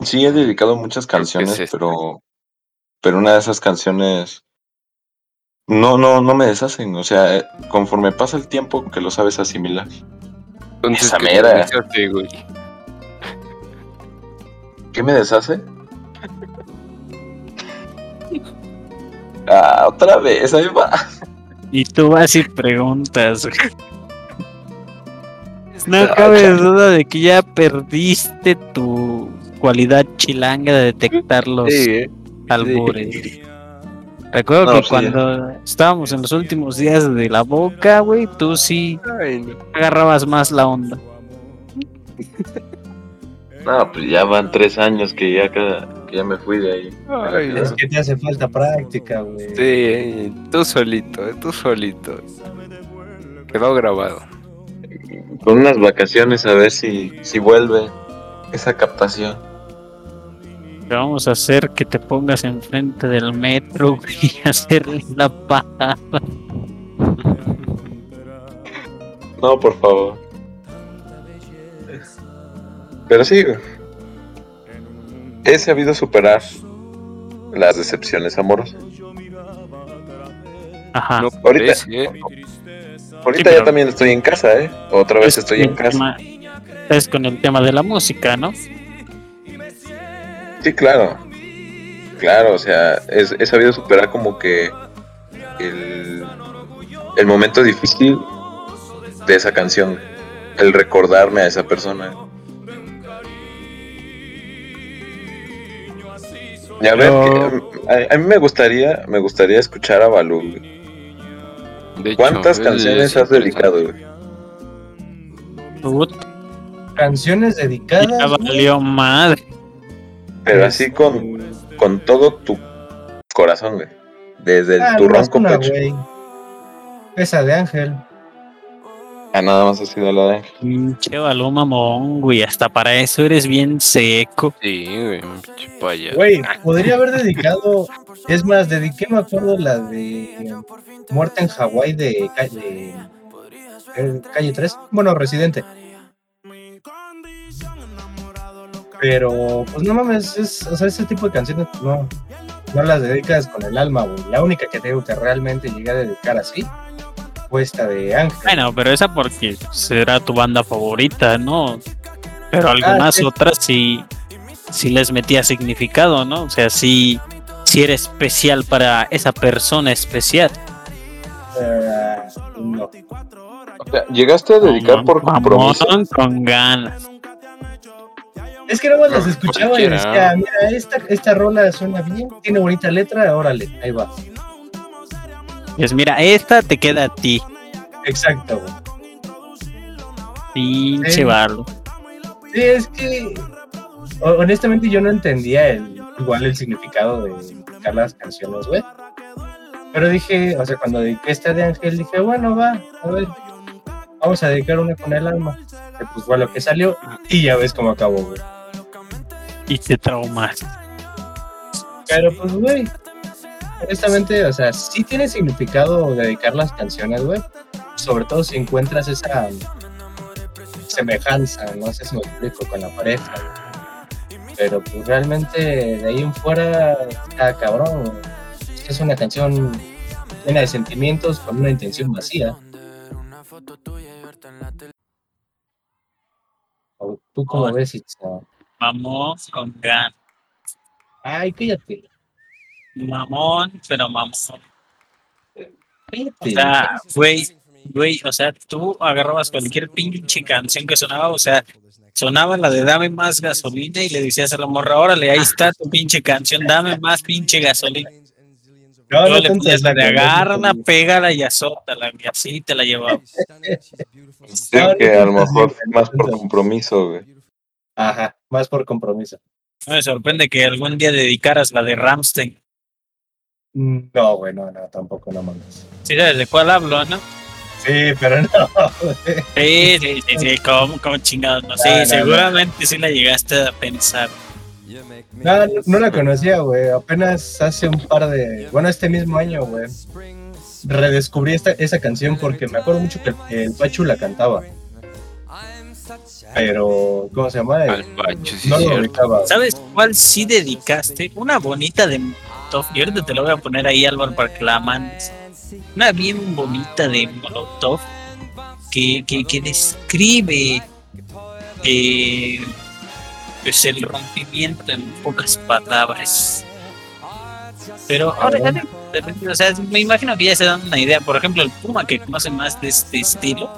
sí he dedicado muchas canciones, pero, pero una de esas canciones no, no, no me deshacen. O sea, conforme pasa el tiempo que lo sabes asimilar. Entonces, Esa mera. ¿Qué me deshace? Ah, otra vez, ahí va. Y tú vas y preguntas. No cabe duda de que ya perdiste tu cualidad chilanga de detectar los eh, albures. Recuerdo que pues cuando estábamos en los últimos días de la boca, güey, tú sí agarrabas más la onda. No, pues ya van tres años que ya cada, ya me fui de ahí. es que te hace falta práctica, güey. Sí, tú solito, eh, tú solito. Quedó grabado. Con unas vacaciones a ver si, si vuelve esa captación. Vamos a hacer que te pongas enfrente del metro y hacerle la paja. No, por favor. Pero sí, he sabido superar las decepciones amorosas. Ajá. ahorita ¿eh? ahorita ya también estoy en casa, ¿eh? Otra vez estoy en casa. es con el tema de la música, ¿no? Sí, claro. Claro, o sea, he sabido superar como que el, el momento difícil de esa canción, el recordarme a esa persona. a ver, a, mí me gustaría, me gustaría escuchar a Balú. ¿Cuántas canciones has dedicado? Canciones dedicadas. Ya valió madre. Pero así con, con todo tu corazón, güey. Desde el, ah, tu ronco pecho. Esa de Ángel. Ah, nada más ha sido la de Ángel. Pinche balón mamón, güey. Hasta para eso eres bien seco. Sí, güey. Güey, podría haber dedicado. Es más, dediqué, me acuerdo, la de Muerte en Hawái de, calle, calle 3. Bueno, Residente. Pero, pues no mames, es, o sea, ese tipo de canciones pues, no, no las dedicas con el alma, güey. La única que tengo que realmente llegué a dedicar así fue esta de Ángel. Bueno, pero esa porque será tu banda favorita, ¿no? Pero algunas ah, otras sí, sí les metía significado, ¿no? O sea, sí, sí era especial para esa persona especial. Uh, no. ¿Llegaste a dedicar por compromiso? con ganas. Es que no las escuchaba y decía, mira, esta, esta rola suena bien, tiene bonita letra, órale, ahí va. Pues mira, esta te queda a ti. Exacto, güey. Pinche sí. Sí, es que honestamente yo no entendía el, igual el significado de dedicar las canciones, güey. Pero dije, o sea, cuando dediqué esta de Ángel, dije, bueno, va, a ver, vamos a dedicar una con el alma. Que pues fue lo que salió y ya ves cómo acabó, güey. Y te traumas. Pero pues, güey, honestamente, o sea, sí tiene significado dedicar las canciones, güey. Sobre todo si encuentras esa semejanza, no sé si me explico, con la pareja, güey. Pero pues realmente de ahí en fuera está cabrón, güey. Es una canción llena de sentimientos con una intención vacía. ¿Tú cómo ves, Itza? Vamos con gan. Ay, cállate. Mamón, pero mamón. O sea, güey, güey, o sea, tú agarrabas cualquier pinche canción que sonaba, o sea, sonaba la de Dame más gasolina y le decías a la morra, órale, ahí está tu pinche canción, dame más pinche gasolina. No, no le ponías la de agárrala, pégala y azótala, y así te la llevaba. Sí, que a lo mejor más por compromiso, güey. Ajá, más por compromiso. No me sorprende que algún día dedicaras la de Ramstein. No, güey, no, no, tampoco, no mames. Sí, sabes de cuál hablo, ¿no? Sí, pero no. Sí, sí, sí, sí, como, como chingados, no, sí, no, no, seguramente sí la llegaste a pensar. No, no la conocía, güey, apenas hace un par de, bueno, este mismo año, güey, redescubrí esta, esa canción porque me acuerdo mucho que el Pachu la cantaba. Pero, ¿cómo se llama? Al Pachu, sí no lo ubicaba. ¿Sabes cuál sí dedicaste? Una bonita de Molotov. Y ahorita te lo voy a poner ahí, Álvaro, para que la mandes. Una bien bonita de Molotov que, que, que describe eh, pues el rompimiento en pocas palabras. Pero ahora, o sea, me imagino que ya se dan una idea. Por ejemplo, el Puma que conoce más de este estilo,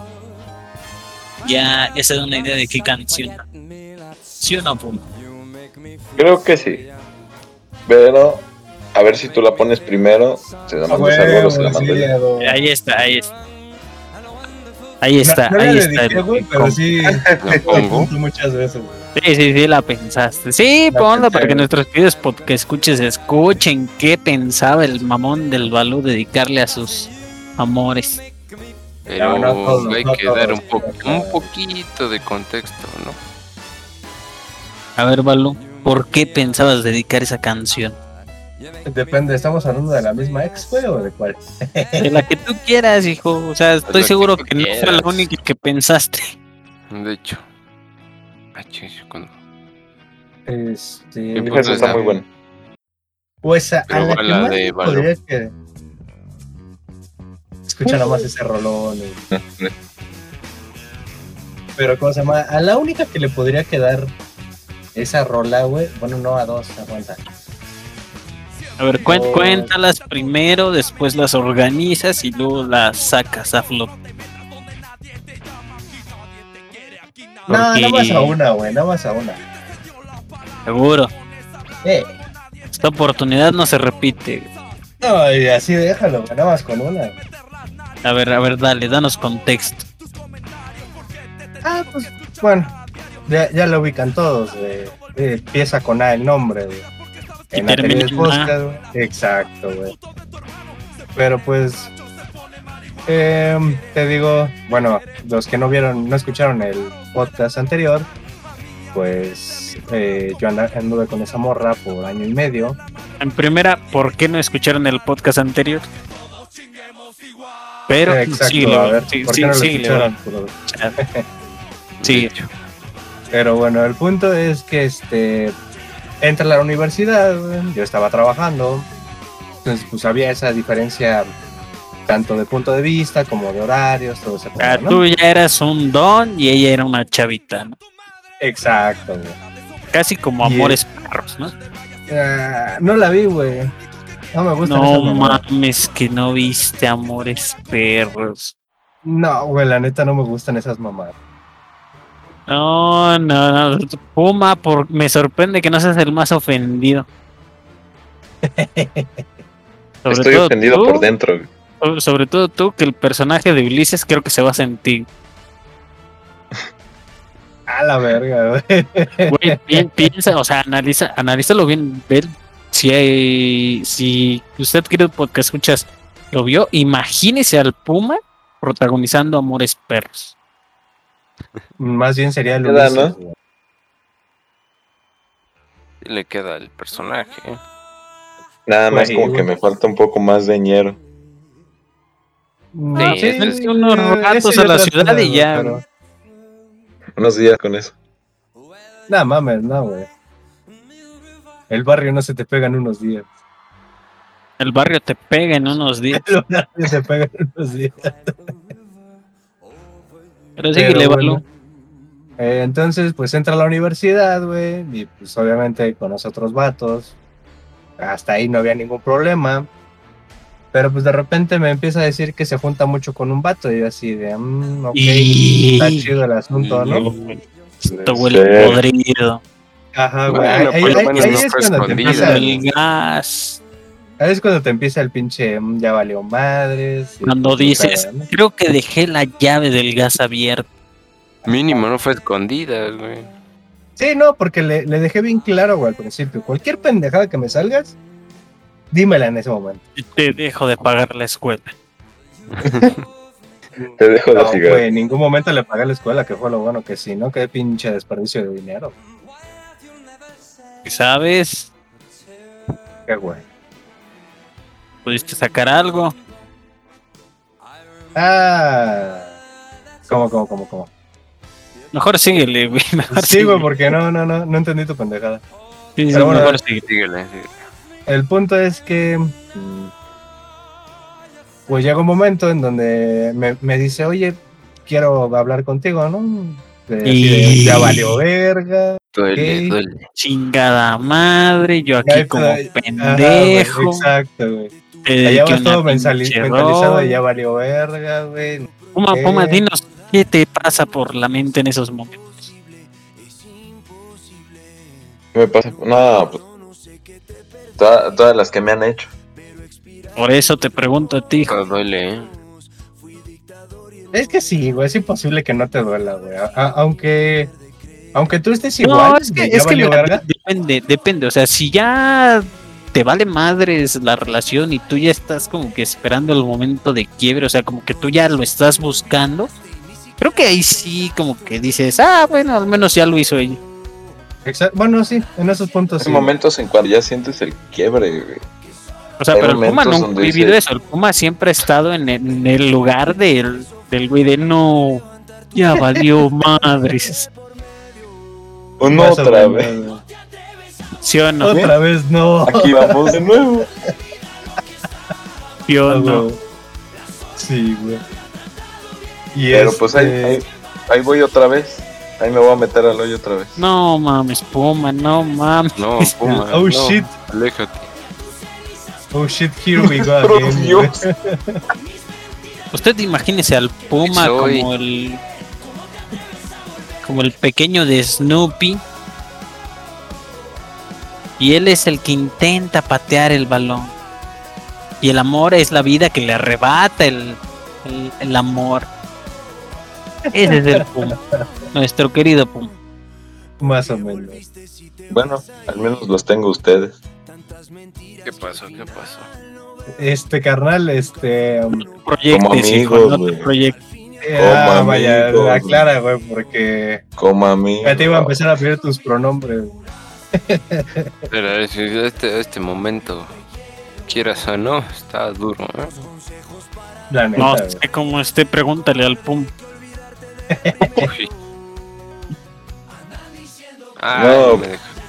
ya, ya se da una idea de qué canción. ¿Sí o no, Puma? Creo que sí. Pero a ver si tú la pones primero. Se la mandas Ah, a Gordo, se la sí, mando yo. Edo. Ahí está, ahí está. Ahí está, No- no la ahí está. dediqué, pero sí La la pongo. apunto muchas veces. güey. Sí, sí, sí, la pensaste. Sí, La ponla pensé, para que nuestros queridos que escuches escuchen qué pensaba el mamón del Balú dedicarle a sus amores. Pero No, no todos, hay no que dar un, po- un poquito de contexto, ¿no? A ver, Balú, ¿por qué pensabas dedicar esa canción? Depende, ¿estamos hablando de la misma ex, güey, o de cuál? De la que tú quieras, hijo. O sea, estoy seguro que que no fue la única que pensaste. De hecho. Ah, Este. ¿Qué Esa está muy buena. Pues a, a Pero la que la más de Balú. podría que. Escucha nada más ese rolón. y- Pero, ¿cómo se llama? A la única que le podría quedar esa rola, güey. Bueno, no a dos, aguanta. A ver, cuen- Oh. cuéntalas primero, después las organizas y luego las sacas a flot. No, Porque- nada más a una, güey, nada más a una. Seguro. Eh, Esta oportunidad no se repite. no, y así déjalo, güey, nada más con una. A ver, a ver, dale, danos contexto. Ah, pues, bueno, ya, ya lo ubican todos, güey. Eh, empieza con A el nombre, güey. Y En la termina en podcast, güey. Exacto, güey. Pero pues, em, te digo, bueno, los que no vieron, no escucharon el podcast anterior, pues eh, yo anduve con esa morra por año y medio. En primera, ¿por qué no escucharon el podcast anterior? Pero, Eh, Exacto, síguele, a ver, sí, ¿por sí, no Sí. Pero bueno, el punto es que este entra a la universidad, yo estaba trabajando, entonces pues había esa diferencia tanto de punto de vista como de horarios, todo ese Ah, rollo, ¿no? Tú ya eras un don y ella era una chavita, ¿no? Exacto, güey. Casi como Y- amores perros, ¿no? Ah, no la vi, güey. No me gusta No mames, que no viste amores perros. No, güey, la neta no me gustan esas mamadas. No, no, no. Puma, por... me sorprende que no seas el más ofendido. Estoy ofendido por dentro. Sobre todo tú, que el personaje de Ulises creo que se va a sentir. A la verga, güey. piensa, o sea, analiza, analízalo bien, ver si hay, si usted quiere porque escuchas lo vio, imagínese al Puma protagonizando Amores Perros. Más bien sería el ¿no? Le queda el personaje. Nada más como que me falta un poco más de ñero. sí, unos ratos a la ciudad y ya. Unos días con eso. Nada mames, no, güey. El barrio no se te pega en unos días. El barrio te pega en unos días. El barrio se pega en unos días. Pero sí, le bueno, eh, entonces, pues entra a la universidad, güey, y pues obviamente conoce otros vatos. Hasta ahí no había ningún problema. Pero pues de repente me empieza a decir que se junta mucho con un vato y yo así de, mmm, ok, está chido el asunto, ¿no? Esto huele podrido. Ajá, güey. ahí, es cuando te empieza el gas. Ahí es cuando te empieza el pinche mm, ya valió madres. Cuando dices, creo que dejé la llave del gas abierta. Mínimo, no fue escondida, güey. Sí, no, porque le, le dejé bien claro, güey, al principio. Cualquier pendejada que me salgas, dímela en ese momento. Te dejo de pagar la escuela. te dejo de no, güey, en ningún momento le pagué la escuela, que fue lo bueno que sí, ¿no? Qué pinche desperdicio de dinero. ¿Sabes? Qué güey. ¿Pudiste sacar algo? Ah. ¿Cómo, cómo, cómo, cómo? Mejor síguele, güey. Mejor sí, güey, porque no, no, no, no entendí tu pendejada. Sí, Pero bueno, mejor síguele, El punto es que. Mm, pues llega un momento en donde me, me dice, oye, quiero hablar contigo, ¿no? Y... ya valió verga. Duele, duele. Chingada madre, yo aquí como pendejo. exacto, güey. Allá vas todo mentalizado y ya valió verga, güey. Puma, Puma, dinos, ¿qué te pasa por la mente en esos momentos? ¿Qué me pasa? No, pues, todas, las que me han hecho. Por eso te pregunto a ti. duele, ¿eh? Es que sí, güey, es imposible que no te duela, güey. aunque aunque tú estés igual, no, es que, es que depende, depende, o sea, si ya te vale madres la relación y tú ya estás como que esperando el momento de quiebre, o sea, como que tú ya lo estás buscando, creo que ahí sí como que dices, ah, bueno, al menos ya lo hizo ella. Exacto. Bueno, sí, en esos puntos. Hay momentos en cuando ya sientes el quiebre, güey. O sea, pero el Puma no ha vivido eso. El Puma siempre ha estado en el, lugar del, del güey de no, ya valió madres. Una otra vez. ¿Sí o no? Otra vez no. Aquí vamos de nuevo. ¿Sí o no? Sí, güey. Y Pero pues ahí, este ahí, voy otra vez. Ahí me voy a meter al hoyo otra vez. No mames, Puma, no mames. No, Puma. oh shit. Aléjate. Oh shit, here we go again. Usted imagínese al Puma como el. como el pequeño de Snoopy y él es el que intenta patear el balón. Y el amor es la vida que le arrebata el, el, amor. Ese es el Pum. Nuestro querido Pum. Más o menos. Bueno, al menos los tengo ustedes. ¿Qué pasó? ¿Qué pasó? Este carnal, este. Um, como amigos. Proyecto. Ah, vaya, aclara, güey, porque. Como amigos. Ya te iba a empezar a pedir tus pronombres. Pero si este, este momento, quieras o no, está duro. ¿eh? no, sé como esté, pregúntale al Pum. no,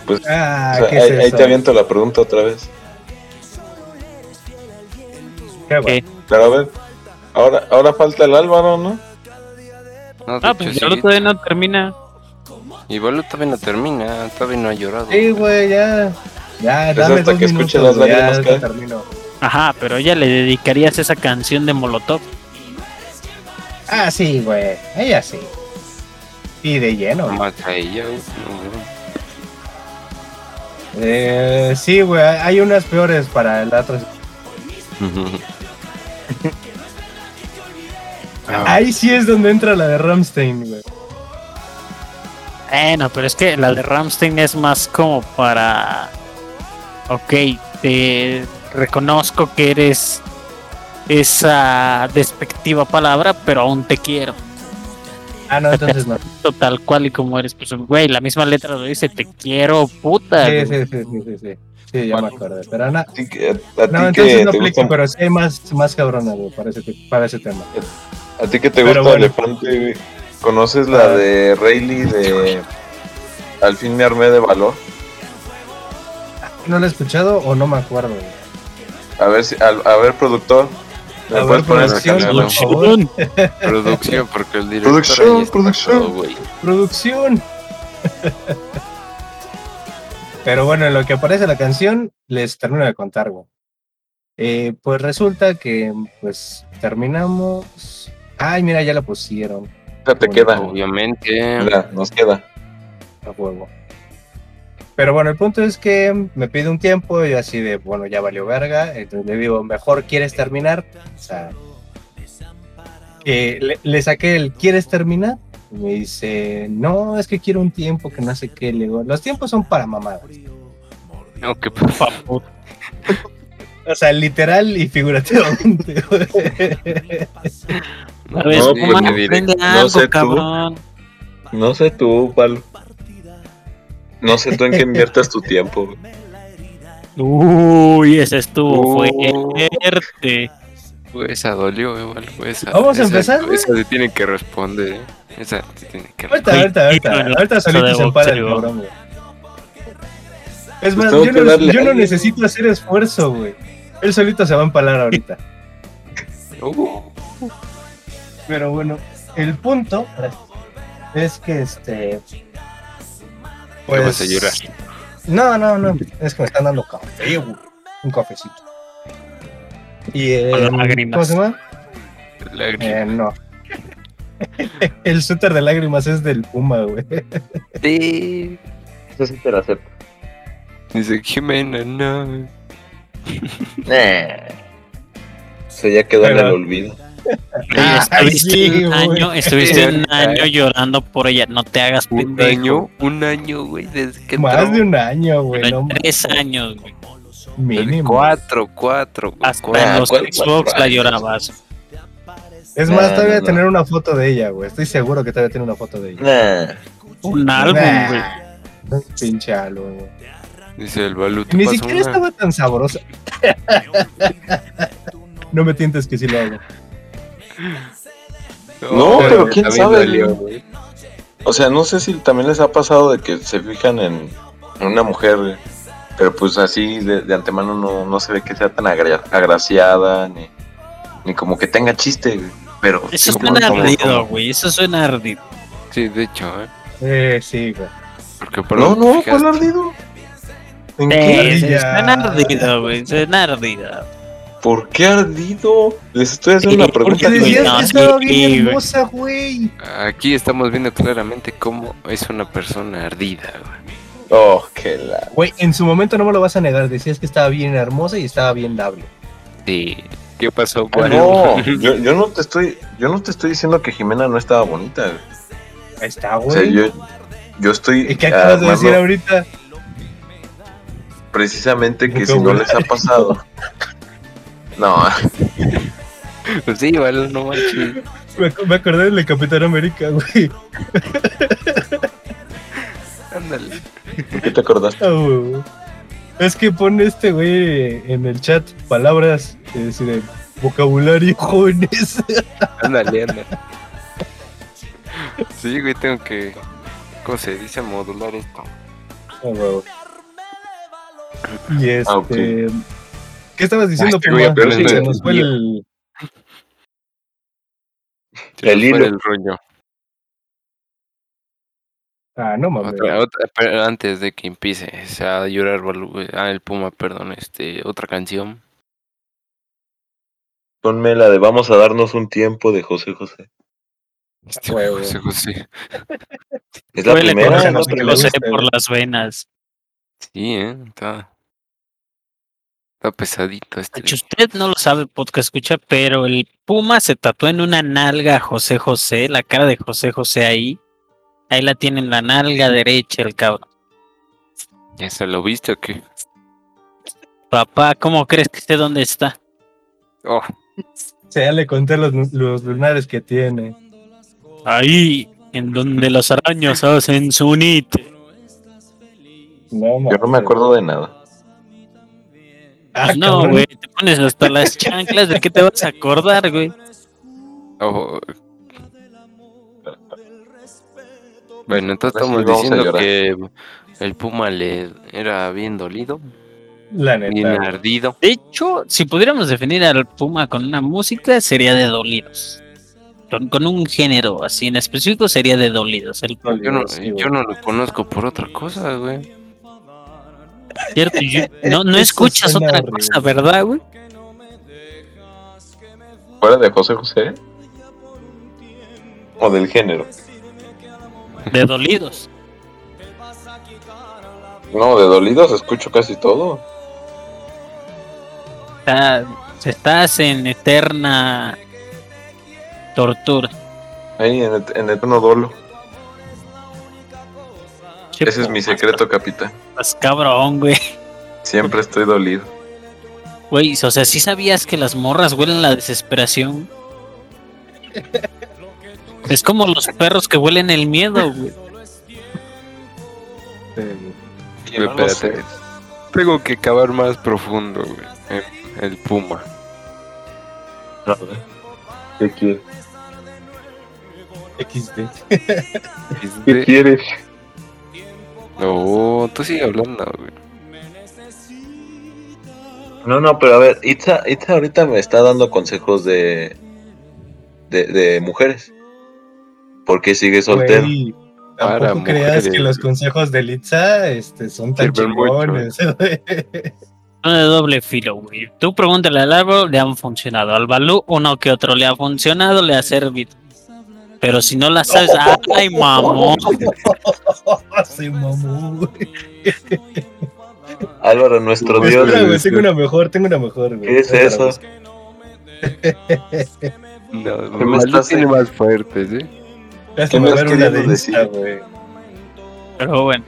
pues ah, ahí, te aviento la pregunta otra vez. ¿Qué? Pero a ver, ahora, ahora falta el Álvaro, ¿no? no ah, pues ya todavía no termina. Igual todavía no termina, todavía no ha llorado. Sí, güey, ya. Ya, dame hasta que escuche las lágrimas Ajá, pero ella le dedicarías esa canción de Molotov. Ah, sí, güey. Ella sí. Y de lleno. Más a ella, eh, sí, güey. Hay unas peores para el otro. Ah. Ahí sí es donde entra la de Ramstein, güey. Bueno, pero es que la de Ramstein es más como para. Ok, te reconozco que eres esa despectiva palabra, pero aún te quiero. Ah, no, entonces no. Tal cual y como eres, pues, güey, la misma letra lo dice, te quiero, puta. Sí, sí, sí, sí, sí, sí. ya me acuerdo. Pero Ana, no, entonces no aplica, pero sí hay más, más cabrona, güey, para ese, para ese tema. ¿A ti que te gusta Elefante, ¿Conoces la ah. de Rayleigh de Al fin me armé de valor? ¿No la he escuchado o no me acuerdo? A ver, si, a, ver, productor. ¿Me puedes poner producción, producción. producción, porque el director Producción, producción. producción. Pero bueno, en lo que aparece la canción, les termino de contar, güey. Eh, pues resulta que, pues, terminamos Ay, mira, ya la pusieron. Ya te queda. Obviamente. Mira, nos queda. A juego. Pero bueno, el punto es que me pide un tiempo y así de, bueno, ya valió verga. Entonces le digo, mejor quieres terminar. O sea, que le, saqué el ¿quieres terminar? Y me dice, no, es que quiero un tiempo que no sé qué. Le digo, los tiempos son para mamadas. No, que por favor. o sea, literal y figurativamente. No, pues, no sé tú. No sé tú, Palo. No sé tú en qué inviertas tu tiempo. Uy, ese estuvo fuerte. Pues esa dolió, igual. Vamos a empezar. Esa se tiene que responder, ¿eh? Esa se tiene que responder. Ahorita, ahorita, ahorita. Ahorita solito se empala el programa. Es pues más, yo, no, yo no necesito hacer esfuerzo, güey. Él solito se va a empalar ahorita. Uh. Pero bueno, el punto es que este. Pues. Vas a llorar. No, no, no. Es que me están dando café, Un cafecito. Y eh, ¿Cómo se llama? Eh, no. el suéter de lágrimas es del Puma, güey. Sí. Eso sí te lo acepto. Dice Jimena, no. eh. Se ya quedó en el olvido. Ah, estuviste un año, estuviste un año llorando por ella, no te hagas un año, un año, güey, desde que más de un año, güey, tres años, güey. Mínimo. Cuatro, cuatro. Hasta en los Xbox la llorabas. Es más, todavía a tener una foto de ella, güey. Estoy seguro que todavía tiene una foto de ella. Un álbum, güey. Pinche álbum, güey. Dice el Balut. Ni siquiera estaba tan sabrosa. no me tientes que sí lo hago. No, pero, quién sabe. o sea, no sé si también les ha pasado de que se fijan en, una mujer, pero pues así de, antemano no, se ve que sea tan agraciada, ni, ni como que tenga chiste, pero... Eso suena ardido, güey, eso suena ardido. Sí, de hecho, ¿eh? Eh, sí, güey. no, no, ¿cuál ardido? ¿En qué? Suena ardido, güey, suena ardido. ¿Por qué ardido? Les estoy haciendo una pregunta. Porque decías que estaba bien hermosa, güey. Aquí estamos viendo claramente cómo es una persona ardida, güey. Oh, qué la. Güey, en su momento no me lo vas a negar. Decías que estaba bien hermosa y estaba bien dable. Sí. ¿Qué pasó, güey? No, yo, yo, no te estoy, yo no te estoy diciendo que Jimena no estaba bonita. Ahí está, güey. O sea, yo, yo estoy. ¿Y qué acabas de decir ahorita? Precisamente que si no les ha pasado. No. pues sí, igual no manches. Me, me acordé del Capitán América, güey. Ándale. ¿Por qué te acordaste? Ah, es que pone este güey en el chat palabras, es decir, vocabulario jóvenes. Ándale, ándale. Sí, güey, tengo que. ¿Cómo se dice? Modular esto. Oh, Y este. Ah, ¿Qué estabas diciendo, Puma? Se nos fue el... el hilo. El rollo. Ah, no mames. antes de que empiece a llorar ah, el Puma, perdón, este, otra canción. Ponme la de Vamos a darnos un tiempo de José José. Este José José. Es la Huele primera. ¿no? Gusta, por las venas. Sí, ¿eh? Está, está pesadito este. Si usted no lo sabe, podcast escucha, pero el Puma se tatuó en una nalga a José José, la cara de José José ahí. Ahí la tiene en la nalga derecha el cabrón. ¿Ya se lo viste o qué? Papá, ¿cómo crees que sé dónde está? Oh, O sea, ya le conté los, los lunares que tiene. Ahí, en donde los araños hacen su nite. No, Yo no me acuerdo de nada. Ah, no, güey, te pones hasta las chanclas, ¿de qué te vas a acordar, güey? oh. Bueno, entonces sí estamos diciendo que el Puma le era bien dolido, La bien neta. ardido. De hecho, si pudiéramos definir al Puma con una música, sería de dolidos. Con, con un género así en específico sería de dolidos. El Puma, Yo no, yo no lo conozco por otra cosa, güey. ¿Cierto? Yo- no, no escuchas otra horrible. cosa, ¿verdad, güey? ¿Fuera de José José? ¿O del género? De dolidos. No, de dolidos escucho casi todo. Está- estás en eterna tortura. Ahí en, et- en eterno dolo. Ese es mi secreto, capitán. Estás cabrón, güey. Siempre estoy dolido. Güey, o sea, ¿sí sabías que las morras huelen la desesperación? Es como los perros que huelen el miedo, güey. Sí. No Espérate. Tengo que cavar más profundo, güey. El, el Puma. ¿Qué quieres? XD. ¿Qué quieres? No, tú sigue hablando, güey. No, no, pero a ver, Itza, Itza ahorita me está dando consejos de, de, de mujeres. ¿Por qué sigue soltero? Güey, Para Tampoco creas mujeres. que los consejos de Litza este, son tan chingones. Son de doble filo, güey. Tú pregúntale al árbol, le han funcionado. Al Balú, uno que otro le ha funcionado, le ha servido. Pero si no la sabes, ¡ay, mamón! Se mamó, güey. Álvaro, nuestro Pues, Dios. espera, güey, tengo una mejor, tengo una mejor, güey. ¿Qué es eso? No, ¿Qué me estás tiene diciendo? más fuertes, ¿eh? Déjame ¿Qué me estás una de queriendo decir? güey. Pero bueno,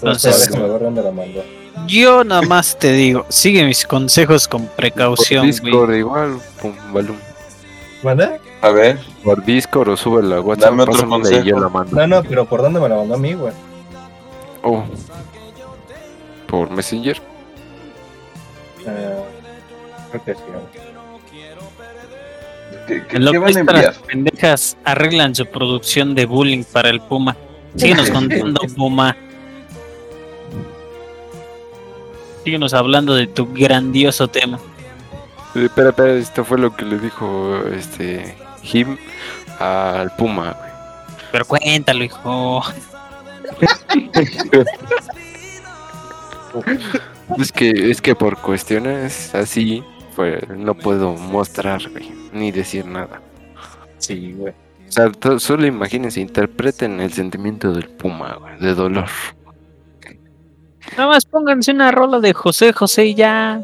Entonces, Entonces- yo nada más te digo, sigue mis consejos con Por precaución, güey. Discord igual, pum, balum. ¿Manda? A ver, Por Discord o sube la WhatsApp. Dame otro consejo. Y yo la mando. No, no, pero ¿por dónde me la mandó a mí, güey? Oh. Por Messenger. Eh, creo que sí, güey. ¿qué, qué- En lo qué que van a pendejas arreglan su producción de bullying para el Puma. Síguenos contando, Puma. Síguenos hablando de tu grandioso tema. Eh, Espera, espera, esto fue lo que le dijo este Jim al Puma, güey. Pero cuéntalo, hijo. Es que, es que por cuestiones así, pues no puedo mostrar, güey, ni decir nada. Sí, güey. O sea, to- solo imagínense, interpreten el sentimiento del Puma, güey, de dolor. Nada más pónganse una rola de José José y ya.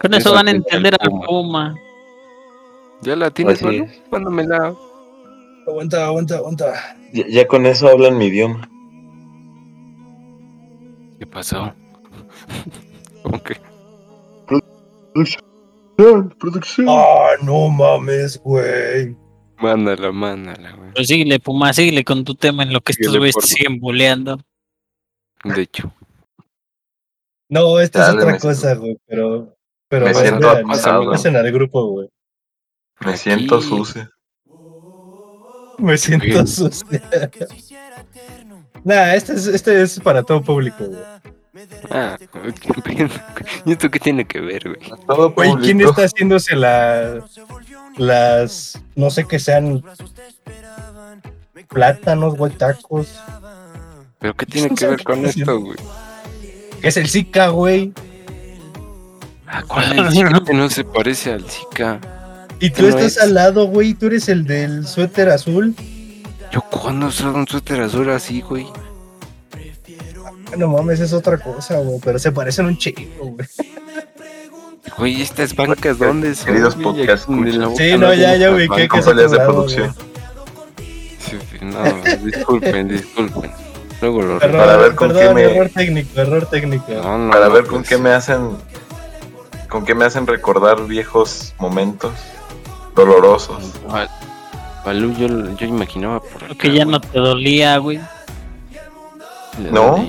Con eso Eso van a entender al Puma. Puma. ¿Ya la tienes, Pues sí. Manu? Mándamela. Aguanta, aguanta, aguanta. Ya, ya con eso hablan mi idioma. ¿Qué pasó? ¿Cómo que? Producción. Ah, no mames, güey. Mándala, mándala, güey. Pero síguele, Puma, síguele con tu tema en lo que estos Síguele, güeyes siguen buleando. De hecho. No, esta es otra me cosa, güey, pero. Pero me siento acosado. pasen al grupo, güey. Me siento Aquí. sucio. Me siento Bien. sucio. nah, este es, este es para todo público, güey. Ah. ¿Y esto qué tiene que ver, güey? Todo Güey, ¿quién está haciéndose la, las, no sé qué sean, plátanos, güey, tacos? ¿Pero qué tiene que ver con esto, güey? ¿Qué es el Zika, güey? Ah, ¿cuál es el Zika que no se parece al Zika? Y tú estás al lado, güey, tú eres el del suéter azul. Yo cuando usado un suéter azul así, güey. No mames, es otra cosa, güey, pero se parecen un chico, güey. Güey, estas bancas, ¿dónde son? Queridos podcast Sí, no, ya, ya ubiqué que es de producción. Sí, sí, no, disculpen, disculpen. Luego lo error, para ver con perdón, qué me... error técnico, error técnico. No, no, para ver con pues. qué me hacen con qué me hacen recordar viejos momentos dolorosos. Balú, yo, yo imaginaba por acá, que ya no te dolía, güey. No.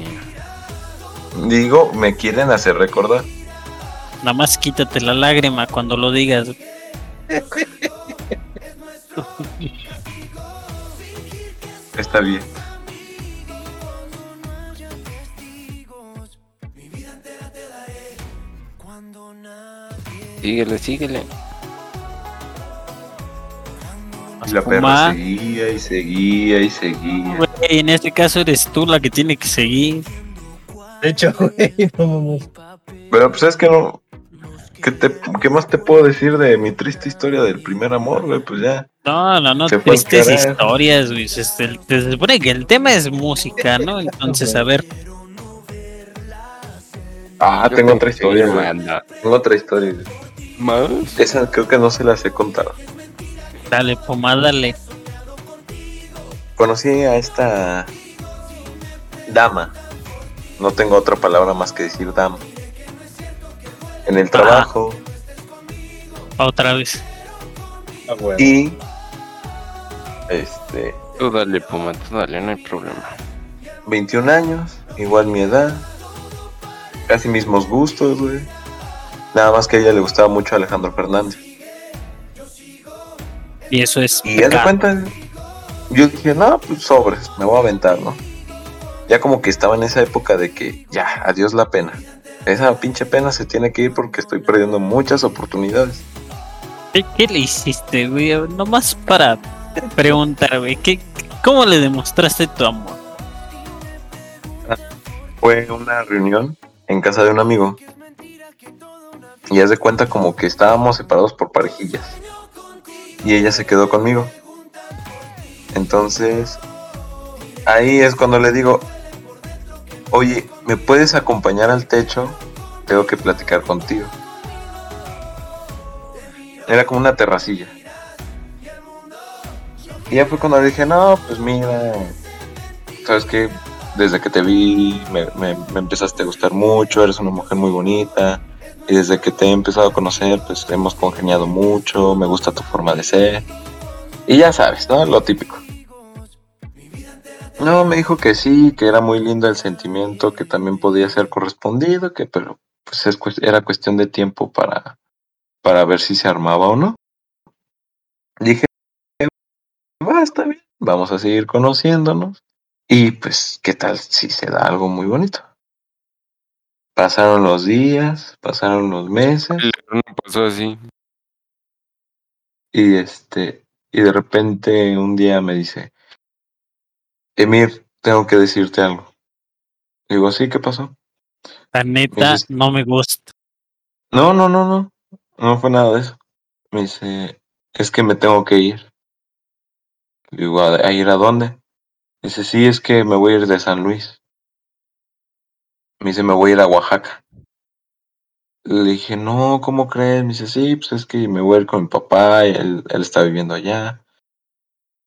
Digo, me quieren hacer recordar. Nada más quítate la lágrima cuando lo digas. Está bien. Síguele, síguele. Y la perra seguía y seguía y seguía. en este caso eres tú la que tiene que seguir. De hecho, güey, no Pero pues es que no. ¿Qué, te, ¿Qué más te puedo decir de mi triste historia del primer amor, güey? Pues ya. No, no, no, tristes historias, güey. Se, se supone que el tema es música, ¿no? Entonces, a ver. Ah, tengo otra historia, güey. Tengo otra historia. ¿Más? Esa creo que no se las he contado. Dale, pomádale. Conocí a esta dama. No tengo otra palabra más que decir dama. En el trabajo. Otra vez. Ah, y. Este. Tú dale, Puma, tú dale, no hay problema. 21 años, igual mi edad. Casi mismos gustos, güey. Nada más que a ella le gustaba mucho Alejandro Fernández. Y eso es. Y ya de cuenta, yo dije, no, pues sobres, me voy a aventar, ¿no? Ya como que estaba en esa época de que ya, adiós la pena. Esa pinche pena se tiene que ir porque estoy perdiendo muchas oportunidades. ¿Qué, le hiciste, güey? Nomás para preguntar, güey, ¿qué, ¿cómo le demostraste tu amor? Fue una reunión en casa de un amigo. Y haz de cuenta como que estábamos separados por parejillas. Y ella se quedó conmigo. Entonces, ahí es cuando le digo, oye, ¿me puedes acompañar al techo? Tengo que platicar contigo. Era como una terracilla. Y ya fue cuando le dije, no, pues mira, sabes que desde que te vi me, empezaste a gustar mucho, eres una mujer muy bonita, y desde que te he empezado a conocer, pues hemos congeniado mucho, me gusta tu forma de ser. Y ya sabes, ¿no? Lo típico. No, me dijo que sí, que era muy lindo el sentimiento, que también podía ser correspondido, que pero pues es, era cuestión de tiempo para, para ver si se armaba o no. Dije, va, está bien, vamos a seguir conociéndonos. Y pues, ¿qué tal si se da algo muy bonito? Pasaron los días, pasaron los meses. No pasó así. Y este, y de repente un día me dice, Emir, tengo que decirte algo. Digo, sí, ¿qué pasó? La neta, no me gusta. No, no, no, no. No fue nada de eso. Me dice, es que me tengo que ir. Digo, ¿a, ir a dónde? Dice, sí, es que me voy a ir de San Luis. Me dice, me voy a ir a Oaxaca. Le dije, no, ¿cómo crees? Me dice, sí, pues es que me voy a ir con mi papá y él, él está viviendo allá.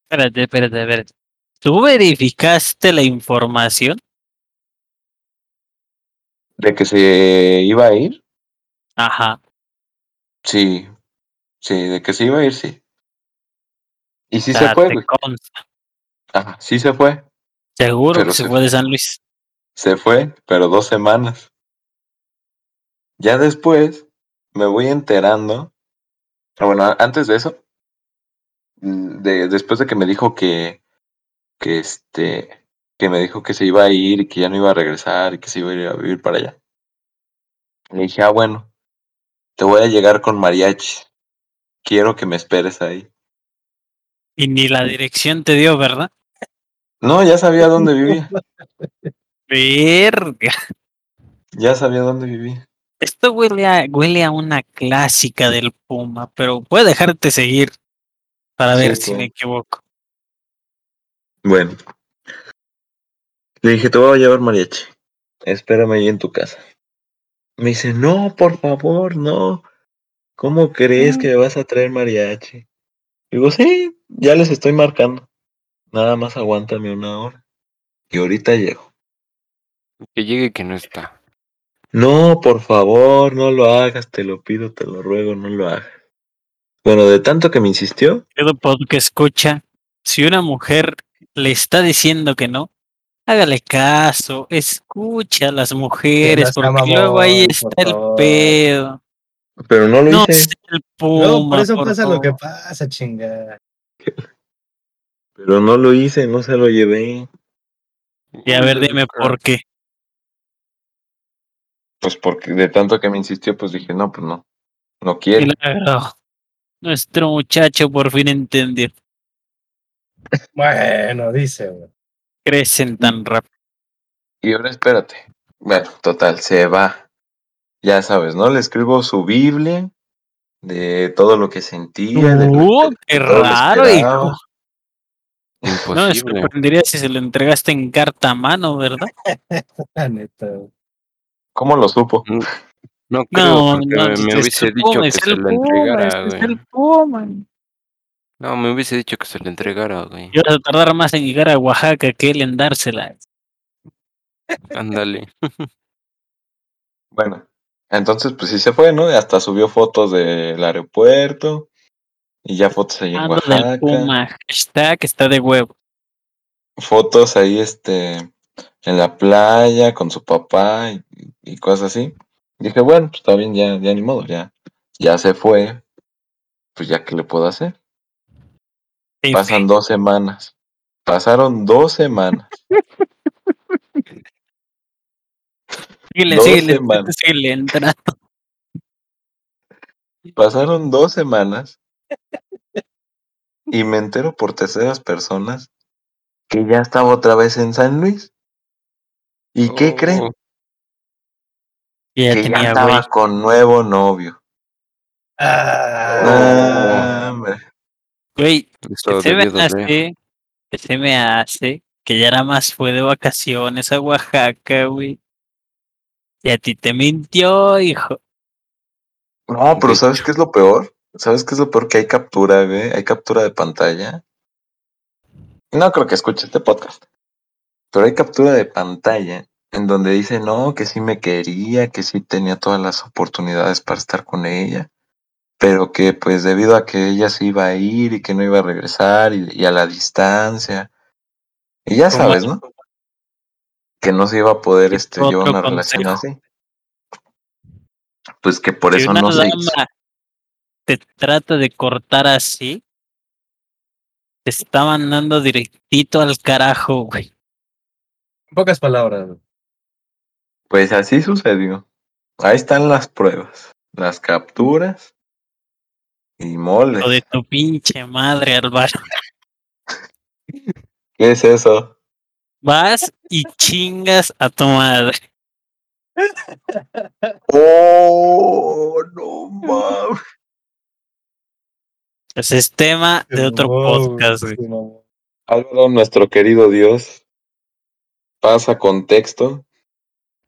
Espérate, espérate, espérate. ¿Tú verificaste la información? ¿De que se iba a ir? Ajá. Sí, sí, de que se iba a ir, sí. Y sí se fue, güey. Ajá, sí se fue. Seguro que se fue de San Luis. Se fue, pero dos semanas. Ya después me voy enterando. Ah, bueno, antes de eso, de, después de que me dijo que, que este, que me dijo que se iba a ir y que ya no iba a regresar y que se iba a ir a vivir para allá. Le dije, ah, bueno, te voy a llegar con mariachi. Quiero que me esperes ahí. Y ni la dirección te dio, ¿verdad? No, ya sabía dónde vivía. Verga. Ya sabía dónde vivía. Esto huele a, huele a una clásica del Puma, pero voy a dejarte seguir para ver si me equivoco. Bueno. Le dije, te voy a llevar mariachi. Espérame ahí en tu casa. Me dice, no, por favor, no. ¿Cómo crees que me vas a traer mariachi? Digo, sí, ya les estoy marcando. Nada más aguántame una hora. Y ahorita llego. Que llegue que no está. No, por favor, no lo hagas, te lo pido, te lo ruego, no lo hagas. Bueno, de tanto que me insistió. que escucha, si una mujer le está diciendo que no, hágale caso, escucha a las mujeres, porque luego ahí está el pedo. Pero no lo no hice. El no, por eso pasa lo que pasa, chingada. Pero no lo hice, no se lo llevé. Y a ver, dime por qué. Pues porque de tanto que me insistió, pues dije, no, pues no, no quiero. Nuestro muchacho por fin entendió. Bueno, dice. Crecen tan rápido. Y ahora espérate. Bueno, total, se va. Ya sabes, ¿no? Le escribo su Biblia de todo lo que sentía. Uh, qué raro, hijo. No, me sorprendería si se lo entregaste en carta a mano, ¿verdad? Neta. ¿Cómo lo supo? No creo, porque me, hubiese dicho que se lo entregara, güey. No, me hubiese dicho que se lo entregara, güey. Yo a tardar más en llegar a Oaxaca que él en dársela. Ándale. bueno, entonces pues sí se fue, ¿no? Hasta subió fotos del aeropuerto y ya fotos ahí en Oaxaca. Del Puma, hashtag está de huevo. Fotos ahí, este, en la playa con su papá y, cosas así. dije, bueno, pues está bien, ya, ya ni modo, ya, ya se fue. Pues ya, ¿qué le puedo hacer? Pasan dos semanas. Pasaron dos semanas. síguele, síguele, síguele entrando. Pasaron dos semanas y me entero por terceras personas que ya estaba otra vez en San Luis. ¿Y qué creen? Oh. que ya estaba con nuevo novio. Ah, Güey, se me hace, se me hace que ya nada más fue de vacaciones a Oaxaca, güey. Y a ti te mintió, hijo. No, pero ¿sabes qué es lo peor? ¿Sabes qué es lo peor? Que hay captura, güey. Hay captura de pantalla. No creo que escuche este podcast. Pero hay captura de pantalla en donde dice, no, que sí me quería, que sí tenía todas las oportunidades para estar con ella, pero que pues debido a que ella se iba a ir y que no iba a regresar y, a la distancia, y ya sabes, ¿no? Que no se iba a poder este, llevar una relación así. Pues que por eso no se Te trata de cortar así, te está mandando directito al carajo, güey. Pocas palabras. Pues así sucedió. Ahí están las pruebas, las capturas y moles. Lo de tu pinche madre, Álvaro. ¿Qué es eso? Vas y chingas a tu madre. Oh, no mames. Ese es tema de otro podcast. Álvaro, nuestro querido Dios, pasa contexto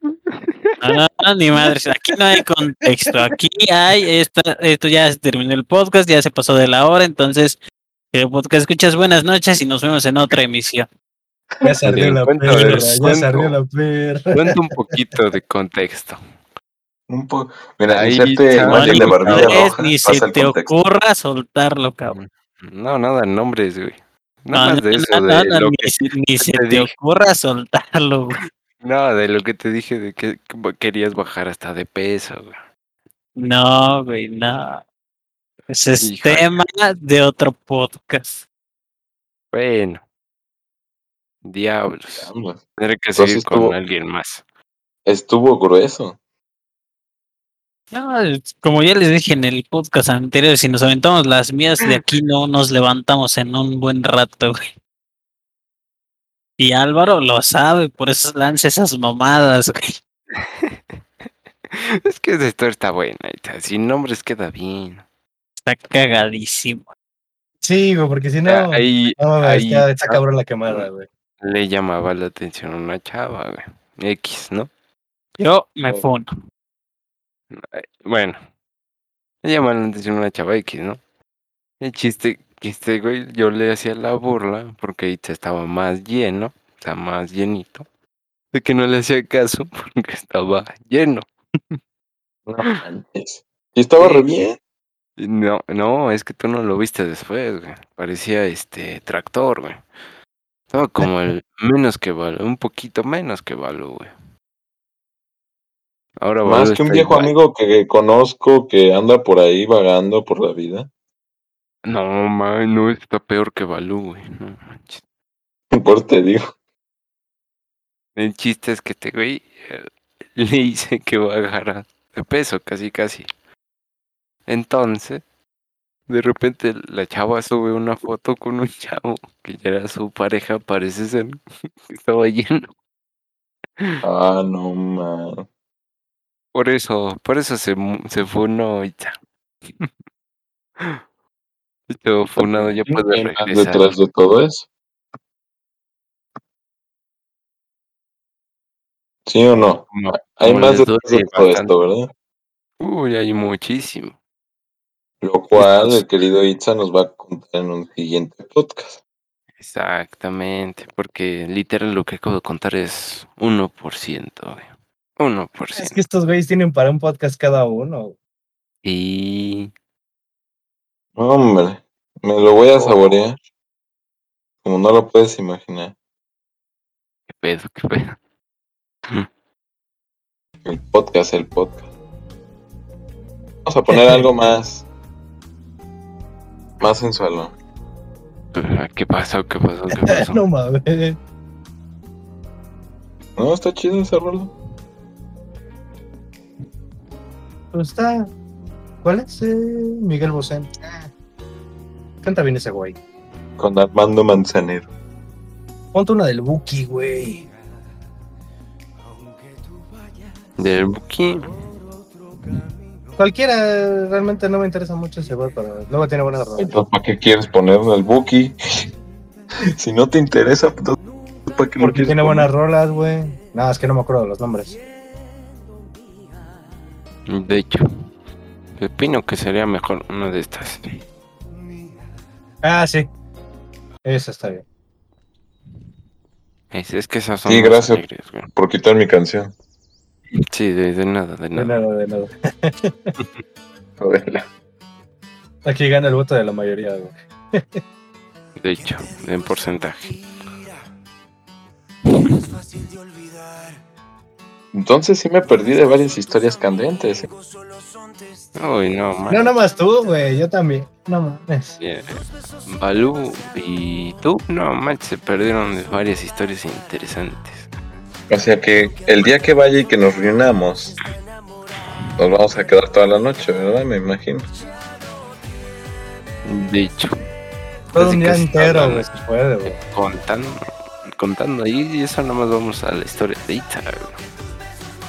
no, ni madre, aquí no hay contexto, aquí hay, esto, esto ya se terminó el podcast, ya se pasó de la hora, entonces, el podcast escuchas buenas noches y nos vemos en otra emisión. Ya se la perra, ya se la perra. Cuenta un poquito de contexto. Un po Mira, ahí te no, ni, de barbilla ni se te ocurra soltarlo, cabrón. No, nada, nombres, güey. Nada más de eso. de lo ni, que ni se te ocurra soltarlo, güey. No, de lo que te dije de que querías bajar hasta de peso, güey. No, güey, no. Ese es tema de otro podcast. Bueno. Diablos. Tendré que seguir con alguien más. Estuvo grueso. No, como ya les dije en el podcast anterior, si nos aventamos las mías de aquí no nos levantamos en un buen rato, güey. Y Álvaro lo sabe, por eso lanza esas mamadas, güey. Es que historia está buena. Sin nombres queda bien. Está cagadísimo. Sí, güey, porque si no. Ah, ahí, ahí está, cabrón la quemada, güey. Le llamaba la atención a una chava, güey. X, ¿no? Yo me fono. Bueno, le llamaba la atención una chava X, ¿no? El chiste que este güey, yo le hacía la burla porque ahí estaba más lleno, o sea, más llenito, de que no le hacía caso porque estaba lleno. No antes. Y estaba re bien. No, no, es que tú no lo viste después, güey. Parecía este tractor, güey. Estaba como el menos que vale, un poquito menos que valo, güey. Ahora Más que un viejo amigo que conozco que anda por ahí vagando por la vida. No, man, no está peor que Balú, güey. No manches. Por te digo. El chiste es que este güey eh, le dice que va a agarrar de peso, casi, casi. Entonces, de repente la chava sube una foto con un chavo que ya era su pareja, parece ser que estaba lleno. Ah, no, man. Por eso, por eso se, se funó y ya. Estuvo funado, ya puede regresar. detrás de todo eso? ¿Sí o no? hay más detrás de todo esto, ¿verdad? Uy, hay muchísimo. Lo cual el querido Itza nos va a contar en un siguiente podcast. Exactamente, porque literal lo que acabo de contar es 1%, güey. 1%. Es que estos güeyes tienen para un podcast cada uno. Y... Hombre, me lo voy a saborear. Como no lo puedes imaginar. ¿Qué pedo, qué pedo? El podcast, el podcast. Vamos a poner algo más más sensual, ¿Qué pasó? ¿Qué pasó? ¿Qué pasó? no mames. No, está chido ese rolo. Pues está. ¿Cuál es? Eh, Miguel Bosé. Canta bien ese güey. Con Armando Manzanero. Ponte una del Buki, güey. Del Buki. Cualquiera, realmente no me interesa mucho ese bot, pero luego tiene buenas Entonces, ¿para qué quieres ponerle al Buki? si no te interesa, pues, ¿para qué Porque tiene buenas rolas, güey. Nada, es que no me acuerdo de los nombres. De hecho, opino que sería mejor una de estas. Ah, sí. Esa está bien. Es, que esas son. Sí, gracias por quitar mi canción. Sí, de, nada, de nada. De nada, de nada. Aquí gana el voto de la mayoría, güey. De hecho, en porcentaje. Entonces sí me perdí de varias historias candentes. ¿eh? Uy, no, man. No, nomás tú, güey, yo también. No mames. Balú y tú, no más se perdieron de varias historias interesantes. O sea que el día que vaya y que nos reunamos, nos vamos a quedar toda la noche, ¿verdad? Me imagino. De hecho. Todo un día entero, güey, se puede, güey. Contando, contando ahí, y eso nomás vamos a la historia de Ita,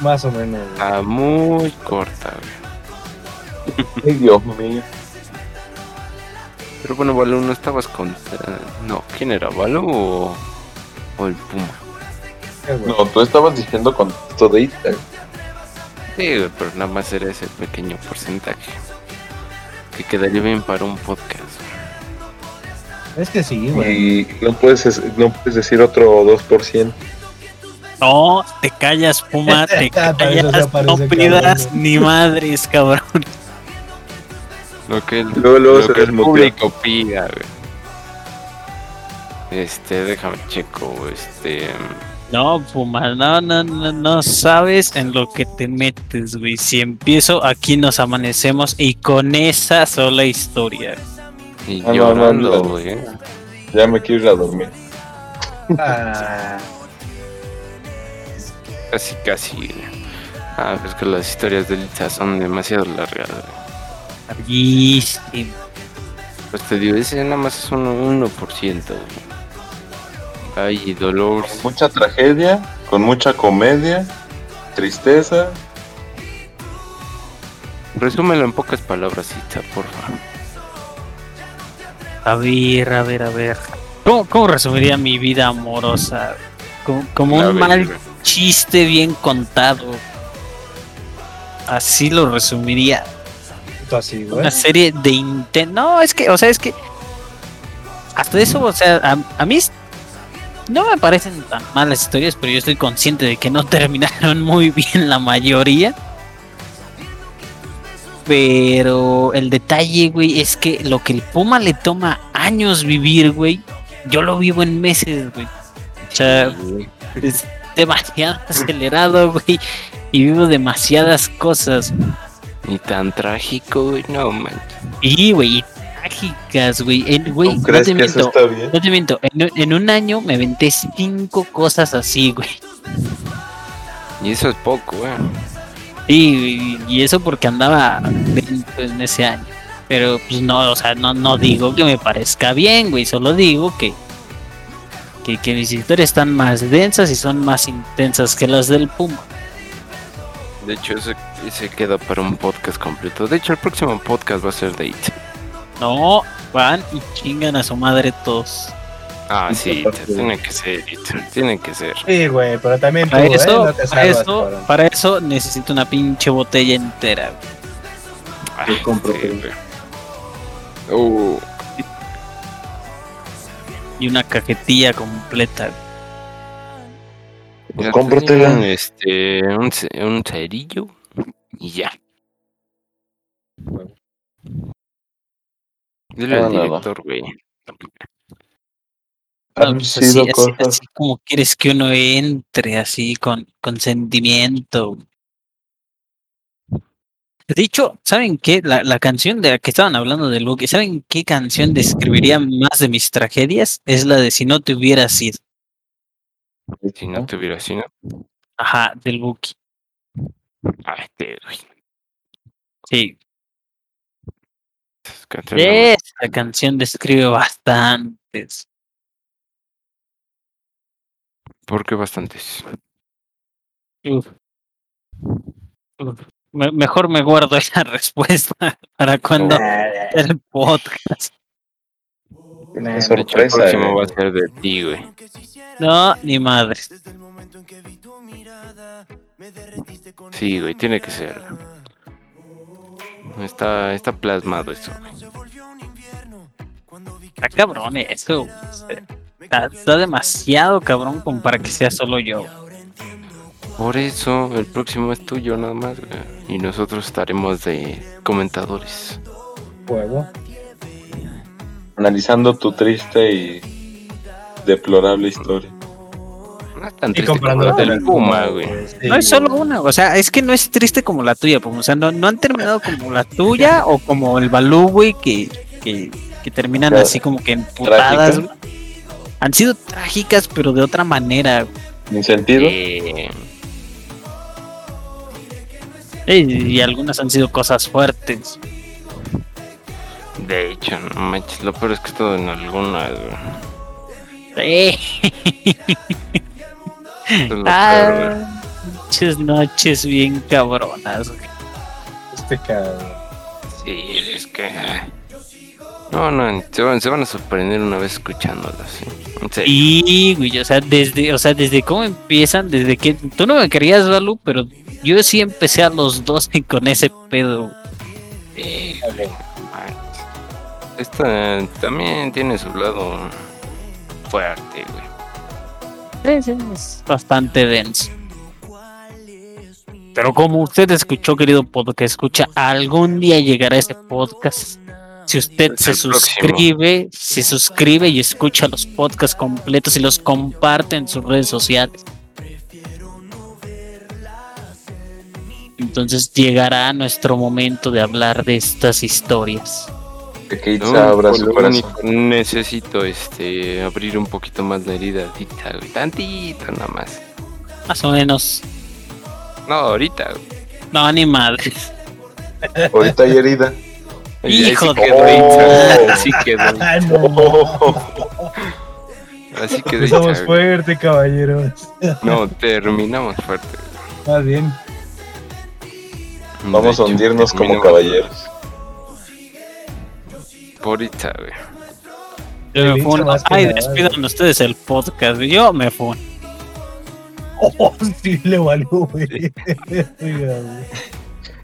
Más o menos. Ah, muy corta, güey. Ay, Dios mío. Pero bueno, Balú, no estabas con. No, ¿quién era? ¿Balú o, o el Puma? No, tú estabas diciendo con esto de Ita. Sí, pero nada más era ese pequeño porcentaje. Que quedaría bien para un podcast. Es que sí, güey. Y no puedes, no puedes decir otro 2%. No, te callas, Puma, te callas, no pidas ni madres, cabrón. Lo que el, lo que el público pida, güey. Este, déjame checo, este... No, Puma, no, no, no, no sabes en lo que te metes, güey. Si empiezo, aquí nos amanecemos y con esa sola historia. Y ah, llorando, güey. ya me quiero ir a dormir. Ah. Casi, casi. Ah, es que las historias de Lisa son demasiado largas. Larguísimas. Pues te digo, ese nada más es un 1%, güey. Ay, dolor. Con mucha tragedia, con mucha comedia, tristeza Resúmelo en pocas palabras, Itza, por favor. A ver, a ver, a ver. ¿Cómo, cómo resumiría mi vida amorosa? Como, como un ver, mal. Chiste bien contado. Así lo resumiría. Así, güey. Una serie de intentos. No, es que, o sea, es que. Hasta eso, o sea, a, a mí no me parecen tan malas historias, pero yo estoy consciente de que no terminaron muy bien la mayoría. Pero el detalle, güey, es que lo que el Puma le toma años vivir, güey, yo lo vivo en meses, güey. O sea, es demasiado acelerado, güey, y vivo demasiadas cosas. Ni tan trágico, güey, no manches. Y, güey, y trágicas, güey. En- Güey, ¿Tú no crees te que eso miento. está bien? No te miento. En, un- en un año me aventé cinco cosas así, güey. Y eso es poco, güey. Y, y eso porque andaba en ese año. Pero, pues no, o sea, no, no digo que me parezca bien, güey. Solo digo que, que, que mis historias están más densas y son más intensas que las del Puma. De hecho, ese, ese queda para un podcast completo. De hecho, el próximo podcast va a ser de It. No, van y chingan a su madre todos. Ah, sí, tiene que ser It. Tiene que ser. Sí, güey, pero también tú, Para ¿eh? eso, No te para salvas, eso, para eso necesito una pinche botella entera. güey. Ah, Yo compro sí. Uh, y una cajetilla completa. Pues ya cómpratela. Este, un, ce- un cerillo y ya. Dile No, al no, no. director, güey. Han pues sido así, así- así como quieres que uno entre así con, con sentimiento. De hecho, ¿saben qué? La, la canción de la que estaban hablando del Buki, ¿saben qué canción describiría más de mis tragedias? Es la de Si no te hubieras sido. Si no tuviera así, ¿no? Ajá, del Buki. Ah, este, güey. Sí, esa canción describe bastantes. ¿Por qué bastantes? Uf. Uf. Me- mejor me guardo esa respuesta para cuando el podcast. Qué el sorpresa. próximo eh. va a ser de ti, güey. No, ni madre. Sí, güey, tiene que ser. Está, está plasmado eso. Está cabrón eso. Está, está demasiado cabrón como para que sea solo yo. Por eso, el próximo es tuyo nada más. Y nosotros estaremos de comentadores. Huevo. Analizando tu triste y deplorable historia. No es tan Y triste como la del Puma, güey. No es solo una, o sea, es que no es triste como la tuya, pues, o sea, no, no han terminado como la tuya o como el Balú, güey, que, que, que terminan así como que emputadas. Han sido trágicas, pero de otra manera. ¿En sentido? Eh, Y, y algunas han sido cosas fuertes. de hecho, no manches, lo peor es que todo en alguna, güey. Eh, Eso es lo peor, güey. ah, muchas noches bien cabronas. Este cabrón. Sí, es que. No, no, se van, se van a sorprender una vez escuchándolas. ¿sí? Y, güey, o sea, desde, o sea, desde cómo empiezan, desde que tú no me querías, Balú, pero yo sí empecé a los 12 con ese pedo. Eh, Esta también tiene su lado fuerte, güey. Sí, sí, es bastante denso. Pero como usted escuchó, querido podcast, escucha, algún día llegará ese podcast. Si usted Es se el próximo. suscribe, se suscribe y escucha los podcasts completos y los comparte en sus redes sociales. Entonces llegará nuestro momento de hablar de estas historias. Que No, abra por su corazón. necesito este abrir un poquito más la herida. Tantito nada más. Más o menos. No, ahorita. No, ni madre. Ahorita hay herida. Hijo de- quedó, Oh. Así quedó. No. Así quedó. Fuerte, caballeros. No, terminamos fuerte. Más bien. Vamos De a hundirnos como caballeros. Por ahorita, güey. Yo me que Ay, despidan ustedes el podcast. Yo me funo. Oh, sí le valió, güey.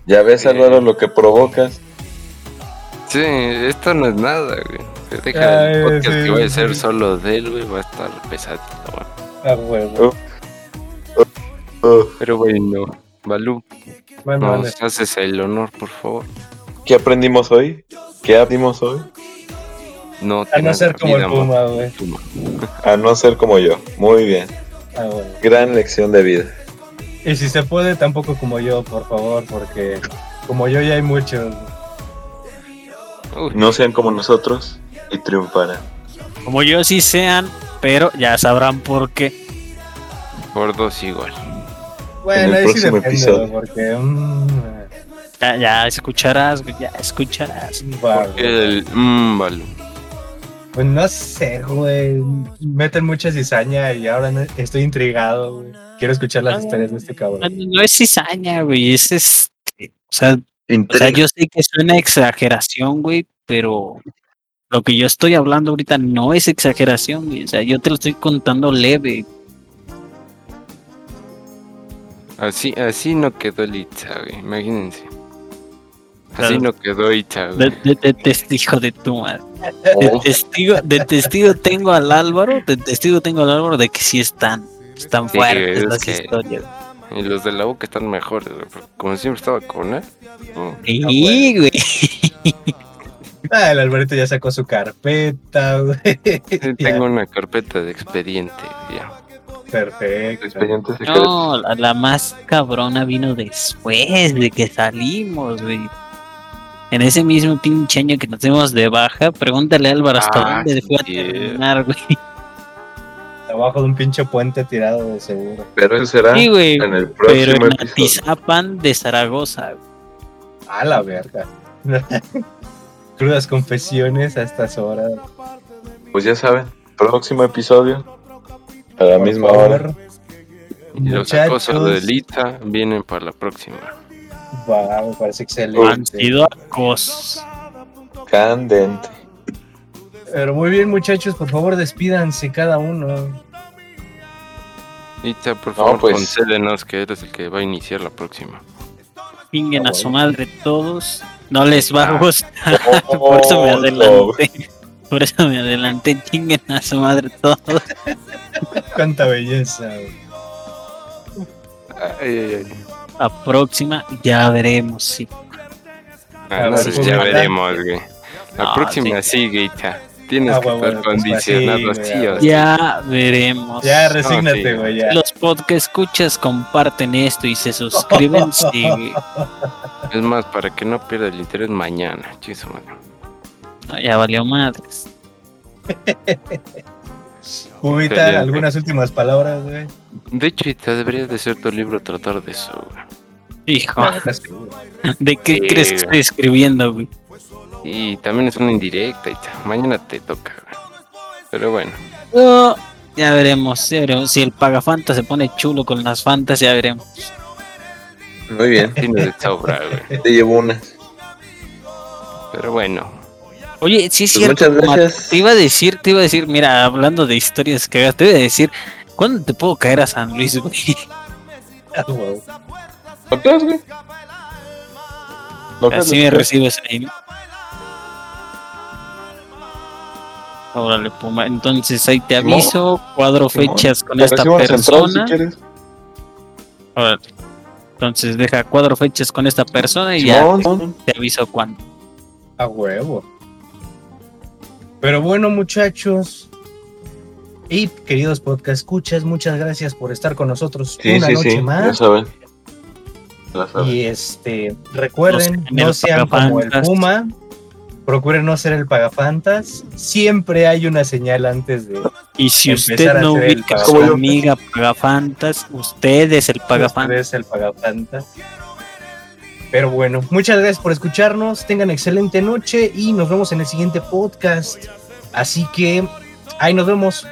Ya ves, Álvaro, lo que provocas. Sí, esto no es nada, güey. Se deja Ay, el podcast sí, que voy a sí. hacer solo de él, güey. Va a estar pesadito, güey. Ah, huevo. Uh, Pero bueno, Balú, Bueno, vale. nos haces el honor, por favor. ¿Qué aprendimos hoy? ¿Qué aprendimos hoy? No A no ser como el Puma, güey. A no ser como yo. Muy bien. Ah, bueno. Gran lección de vida. Y si se puede, tampoco como yo, por favor, porque como yo ya hay muchos. Uy, No sean como nosotros y triunfarán. Como yo sí sean, pero ya sabrán por qué. por dos igual. Bueno, el ahí sí próximo depende, episodio. porque. mm, Ya, ya escucharás, ya escucharás. va, Porque güey. el mmm, Balú. Pues no sé, güey. Meten mucha cizaña y ahora no- estoy intrigado, güey. Quiero escuchar las Ah. historias de este cabrón. no es cizaña, güey, es este. O sea, o sea, yo sé que suena exageración, güey, pero lo que yo estoy hablando ahorita no es exageración, güey. O sea, yo te lo estoy contando leve. Así, así no quedó el Itza, güey. Imagínense. Así Claro. no quedó Itza, De, güey. de- de testigo de tu madre. De Oh, testigo, de testigo tengo al Álvaro, de testigo tengo al Álvaro de que sí están, están Sí, fuertes es las que- historias. Y los de la boca están mejores, Como siempre estaba con él. Sí, güey. Ah, el Alberto ya sacó su carpeta, güey. Tengo una carpeta de expediente, ya. Perfecto. No, la, la más cabrona vino después de que salimos, güey. En ese mismo pinche año que nos dimos de baja, pregúntale a Álvaro hasta Ah, dónde sí, fue a terminar, güey. Abajo de un pinche puente tirado de seguro. Pero eso será Sí, güey. en el Pero próximo en episodio. Atizapan de Zaragoza, güey. A la verga. Crudas confesiones a estas horas. Pues ya saben, próximo episodio. A la Por misma favor, hora. Y los acosos de Lita vienen para la próxima. Va, me parece excelente. Sido acosos. Candente. Pero muy bien, muchachos, por favor, despídanse cada uno. Lita, por No, favor, pues. concédenos que eres el que va a iniciar la próxima. Pinguen Ah, a su bueno. madre todos. No les va a Ah. gustar. Por eso me Oh, adelanté. Por eso me adelanté. Chinguen a su madre todos. Cuánta belleza. güey. Ay, ay, ay. La próxima ya veremos, sí. Ah, Ah, no, bueno, pues pues, ya veremos, güey. La Ah, próxima sí, Geita. Tienes Ah, que bueno, estar pues, condicionado sí, así güey, o sí. Ya veremos. Ya, sí, resígnate, güey, ya. Los podcast escuchas comparten esto y se suscriben. sí. Es más, para que no pierda el interés mañana. Chiso, mano. No, ya valió madres. Excelente. algunas últimas palabras, güey. De hecho, Ita, debería de ser tu libro tratar de eso, güey. Hijo, Ah, ¿de qué Sí, crees que estoy escribiendo, güey? Y también es una indirecta, Ita. Mañana te toca, güey. Pero bueno. Oh, ya veremos, ya veremos. Si el pagafanta se pone chulo con las fantas, ya veremos. Muy bien. Tienes de sobra, güey. Te llevo una. Pero bueno. Oye, sí es Pues cierto. muchas Omar, gracias. Te iba a decir, te iba a decir, mira, hablando de historias que te iba a decir, ¿cuándo te puedo caer a San Luis, güey? Ah, güey. ¿No crees, güey? ¿No crees, Así me recibes ahí. ¿no? Órale, Puma. Entonces ahí te aviso, cuadro Simón. fechas con Te esta central, persona. si quieres. Órale. Entonces deja cuadro fechas con esta persona y ya te aviso cuándo. A huevo. Pero bueno, muchachos. Y queridos podcast escuchas, muchas gracias por estar con nosotros Sí, una sí, noche sí. Ya más. saben. Ya saben. Y este, recuerden, No sean el no sean como el. Puma. Procuren no ser el pagafantas. Siempre hay una señal antes de. Y si Empezar usted a no ubica a su amiga Pagafantas, usted es el Pagafantas. Ustedes el pagafantas. Pero bueno, muchas gracias por escucharnos. Tengan excelente noche y nos vemos en el siguiente podcast. Así que ahí nos vemos.